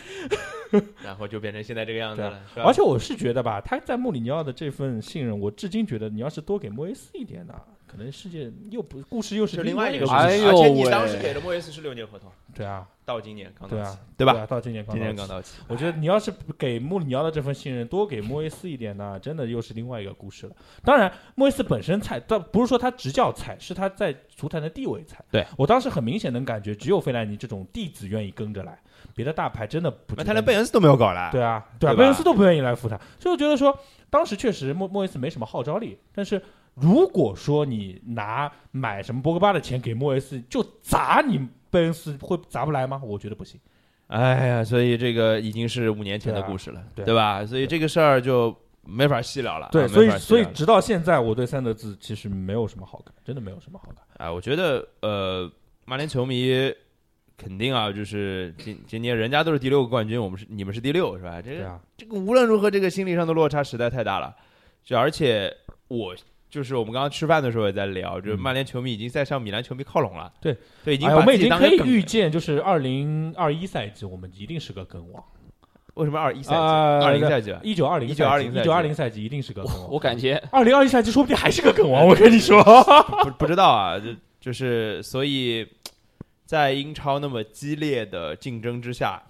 然后就变成现在这个样子了，而且我是觉得吧，他在穆里尼奥的这份信任，我至今觉得你要是多给莫耶斯一点呢，可能世界又不故事又是是另外外一个事情，个故事。哎呦而且你当时给了莫耶斯是六年合同，对啊，到今年刚到期对啊，对吧？啊，到今年刚今到期年刚到期，我觉得你要是给穆里尼奥的这份信任多给莫耶斯一点呢，真的又是另外一个故事了。当然，莫耶斯本身菜，倒不是说他执教菜，是他在足坛的地位菜。对我当时很明显能感觉，只有费莱尼这种弟子愿意跟着来，别的大牌真的不。那他连贝恩斯都没有搞了，对啊，对啊，贝恩斯都不愿意来扶他，所以我觉得说，当时确实莫莫耶斯没什么号召力，但是。如果说你拿买什么博格巴的钱给莫耶斯，就砸你贝恩斯，会砸不来吗？我觉得不行。哎呀，所以这个已经是五年前的故事了，对啊对吧？所以这个事儿就没法细聊了。对，啊所以所以直到现在，我对三德子其实没有什么好感，真的没有什么好感。啊，我觉得呃，曼联球迷肯定啊，就是今今年人家都是第六个冠军，我们是你们是第六，是吧？这个啊，这个无论如何，这个心理上的落差实在太大了。就而且我就是我们刚刚吃饭的时候也在聊，就是嗯曼联球迷已经在向米兰球迷靠拢了。对对，已经哎，我们已经可以预见，就是二零二一赛季，我们一定是个梗王。为什么二一赛季、啊二零赛季吧？一九二零、一九二零一九二零赛季一定是个梗王。我感觉二零二一赛季说不定还是个梗王，我跟你说。不不知道啊，就就是所以，在英超那么激烈的竞争之下，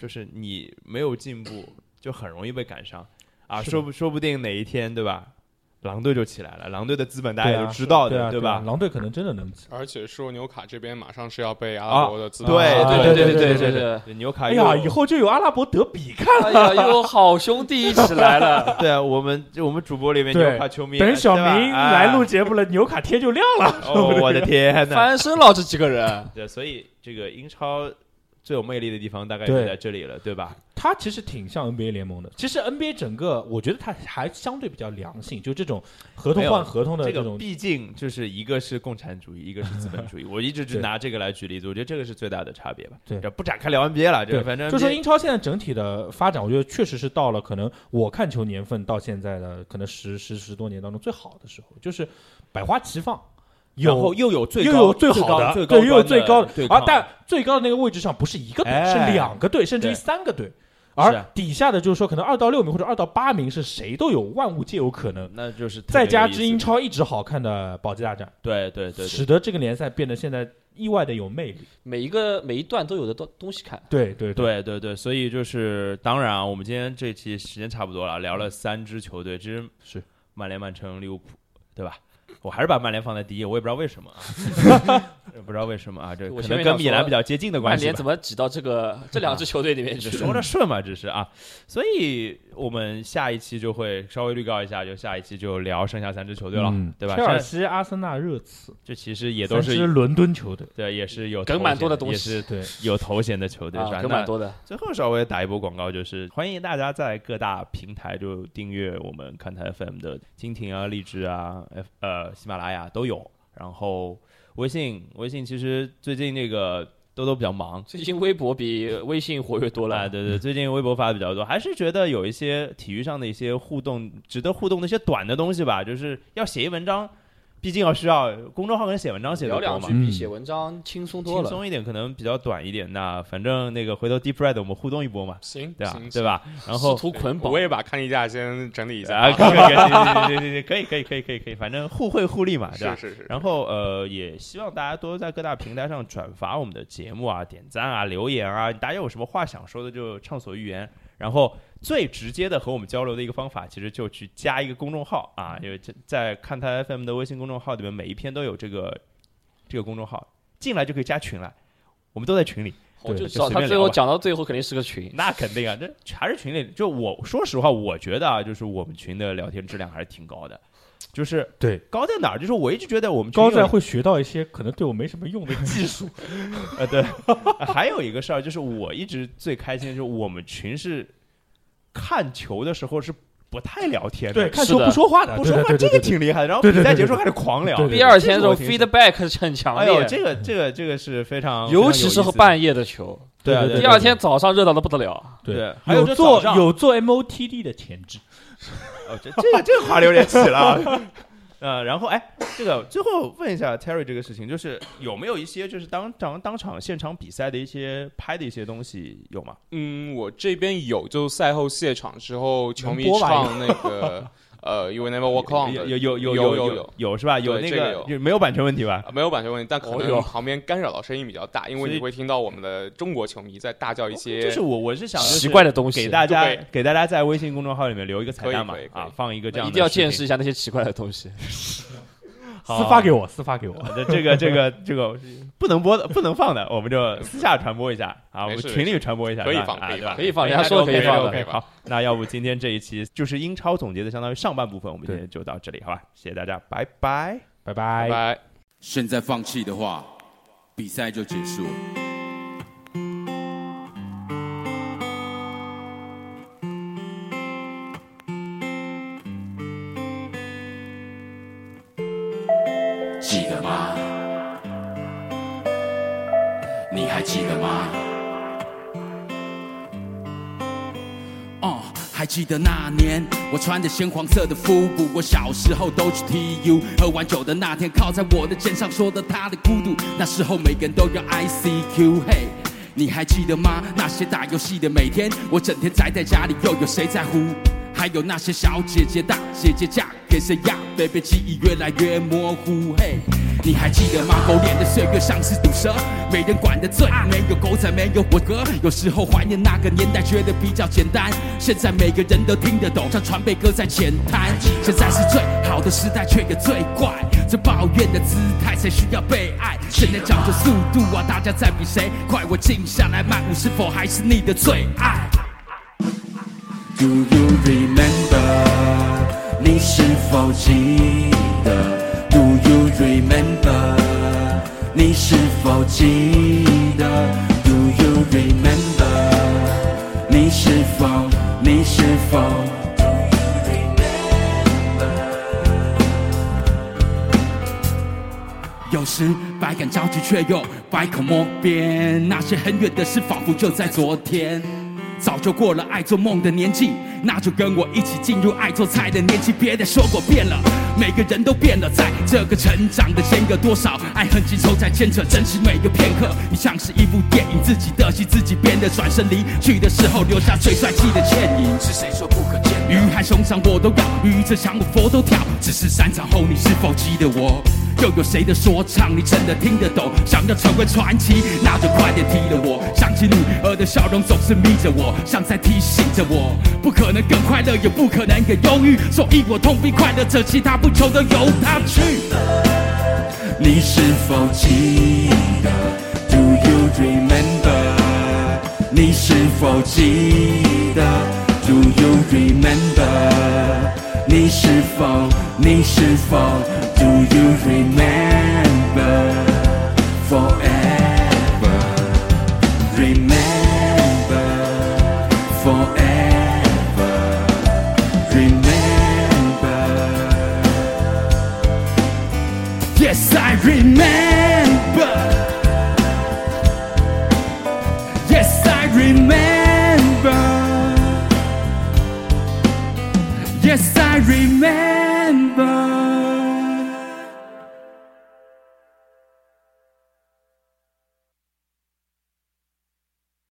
就是你没有进步，就很容易被赶上啊。说不说不定哪一天，对吧？狼队就起来了，狼队的资本大家都知道的对吧啊？？狼队可能真的能起。而且说纽卡这边马上是要被阿啊拉伯的资本对啊对对对对对对，对纽卡哎呀，以后就有阿拉伯德比看了。哎呀，有好兄弟一起来了。对啊，我们就我们主播里面纽卡球迷，等小明来录节目了，纽卡天就亮了。我的天呐！翻身了这几个人，对，所以这个英超最有魅力的地方大概对就在这里了，对吧？它其实挺像 NBA 联盟的。其实 NBA 整个，我觉得它还相对比较良性，就这种合同换合同的这个种。毕竟就是一个是共产主义，一个是资本主义。我一直只拿这个来举例子，我觉得这个是最大的差别吧。对这不展开聊 NBA 了，这个反正就说英超现在整体的发展，我觉得确实是到了可能我看球年份到现在的可能十十十多年当中最好的时候，就是百花齐放，有然后又有最又高有最好高的，对，又有最高的对，而但最高的那个位置上不是一个队，哎是两个队，甚至于三个队。而底下的就是说，可能二到六名或者二到八名是谁都有，万物皆有可能。那就是再加之英超一直好看的保级大战，对对对对使得这个联赛变得现在意外的有魅力。每一个每一段都有的东东西看。对对对对对，所以就是当然啊，我们今天这期时间差不多了，聊了三支球队，其实是曼联、曼城、利物浦，对吧？我还是把曼联放在第一，我也不知道为什么啊，不知道为什么啊，这可能跟米兰比较接近的关系吧曼联怎。么挤到这个 这两支球队里面去？说着顺嘛，只是啊，所以我们下一期就会稍微预告一下，就下一期就聊剩下三支球队了，嗯对吧？切尔西、阿森纳、热刺这其实也都是伦敦球队。对，也是有梗头衔蛮多的东西也是对，有头衔的球队，是吧？啊，梗那蛮多的。最后稍微打一波广告，就是欢迎大家在各大平台就订阅我们看台 FM 的蜻蜓啊、荔枝啊、F 呃喜马拉雅都有。然后微信，微信其实最近那个兜兜比较忙。最近微博比微信活跃多啊，了。对对，最近微博发的比较多，还是觉得有一些体育上的一些互动，值得互动的一些短的东西吧，就是要写一文章，毕竟要需要公众号跟写文章写的多嘛聊两句，比写文章轻松多了。轻松一点，可能比较短一点。那反正那个回头 Deep Red 我们互动一波嘛，行，对吧？对？吧？然后图捆绑我，也把看一下先整理一下。啊，可以可以可以，可以可以可以可以可以，反正互惠互利嘛，对吧？是是是，然后呃，也希望大家多在各大平台上转发我们的节目啊，点赞啊，留言啊，大家有什么话想说的就畅所欲言。然后最直接的和我们交流的一个方法，其实就去加一个公众号啊，因为这在看台 FM 的微信公众号里面，每一篇都有这个这个公众号，进来就可以加群了，我们都在群里。我就知道他最后讲到最后肯定是个群。那肯定啊，这还是群里。就我说实话，我觉得啊，就是我们群的聊天质量还是挺高的。就是对，高在哪儿？就是我一直觉得我们群高在会学到一些可能对我没什么用的技术。呃，对，还有一个事儿，就是我一直最开心的就是我们群是看球的时候是不太聊天，对，看球不说话的，不说话，这个挺厉害的。然后比赛结束开始狂聊，第二天这种 feedback 是很强哎呦，烈，这个这个这个是非常，尤其是半夜的球。对第二天早上热闹的不得了。对还有做有做 MOTD 的潜质，哦，这这个这个话有点起了。呃，然后哎，这个最后问一下 Terry 这个事情，就是有没有一些就是当场当场现场比赛的一些拍的一些东西有吗？嗯，我这边有，就赛后谢场之后，球迷唱那个呃，You will never walk on 的，有有有有有有有是吧？有那个没有版权问题吧？啊没有版权问题，但可能旁边干扰到声音比较大，因为你会听到我们的中国球迷在大叫一些，就是我我是想就是奇怪的东西给大家给大家在微信公众号里面留一个彩蛋嘛啊，放一个这样的一定要见识一下那些奇怪的东西。好 私发给我，私发给我。这这个这个这个不能播的不能放的，我们就私下传播一下啊，我们群里传播一下，可以是吧啊对吧放可以放可以放人家说可以放的 OK，好，那要不今天这一期就是英超总结的相当于上半部分，我们今天就到这里，好吧？谢谢大家，拜拜。拜拜。拜拜。现在放弃的话，比赛就结束记得吗？哦，还记得那年我穿着鲜黄色的腹部，我小时候都去 TU，喝完酒的那天，靠在我的肩上，说的他的孤独。那时候每个人都要 ICQ，嘿。你还记得吗？那些打游戏的每天，我整天宅在家里，又有谁在乎？还有那些小姐姐、大姐姐嫁给谁呀？baby 记忆越来越模糊，嘿。你还记得吗？狗脸的岁月像是毒蛇，没人管的罪，没有狗仔，没有我哥。有时候怀念那个年代，觉得比较简单。现在每个人都听得懂，像传辈歌在浅谈。现在是最好的时代，却也最怪。这抱怨的姿态才需要被爱。现在讲究速度啊，大家在比谁快？我静下来慢舞，是否还是你的最爱 do you remember 你是否记得 do you remember 你是否记得 do you remember 你是否你是否 do you remember 有时百感交集却又百口莫辩那些很远的事仿佛就在昨天早就过了爱做梦的年纪，那就跟我一起进入爱做菜的年纪。别再说过变了，每个人都变了，在这个成长的间隔，多少爱恨情仇在牵扯，珍惜每个片刻。你像是一部电影，自己的戏自己编的，转身离去的时候留下最帅气的倩影。是谁说不可见？鱼海熊掌我都要，鱼这墙我佛都跳。只是散场后你是否记得我？又有谁的说唱你真的听得懂？想要成为传奇，那就快点踢了我。想起女儿的笑容总是眯着我，像在提醒着我，不可能更快乐，也不可能更忧郁。所以我痛并快乐着，其他不求的由他去。你是否记得？Do you remember？你是否记得？Do you remember？你是否？你是否？Do you remember? Forever, I remember.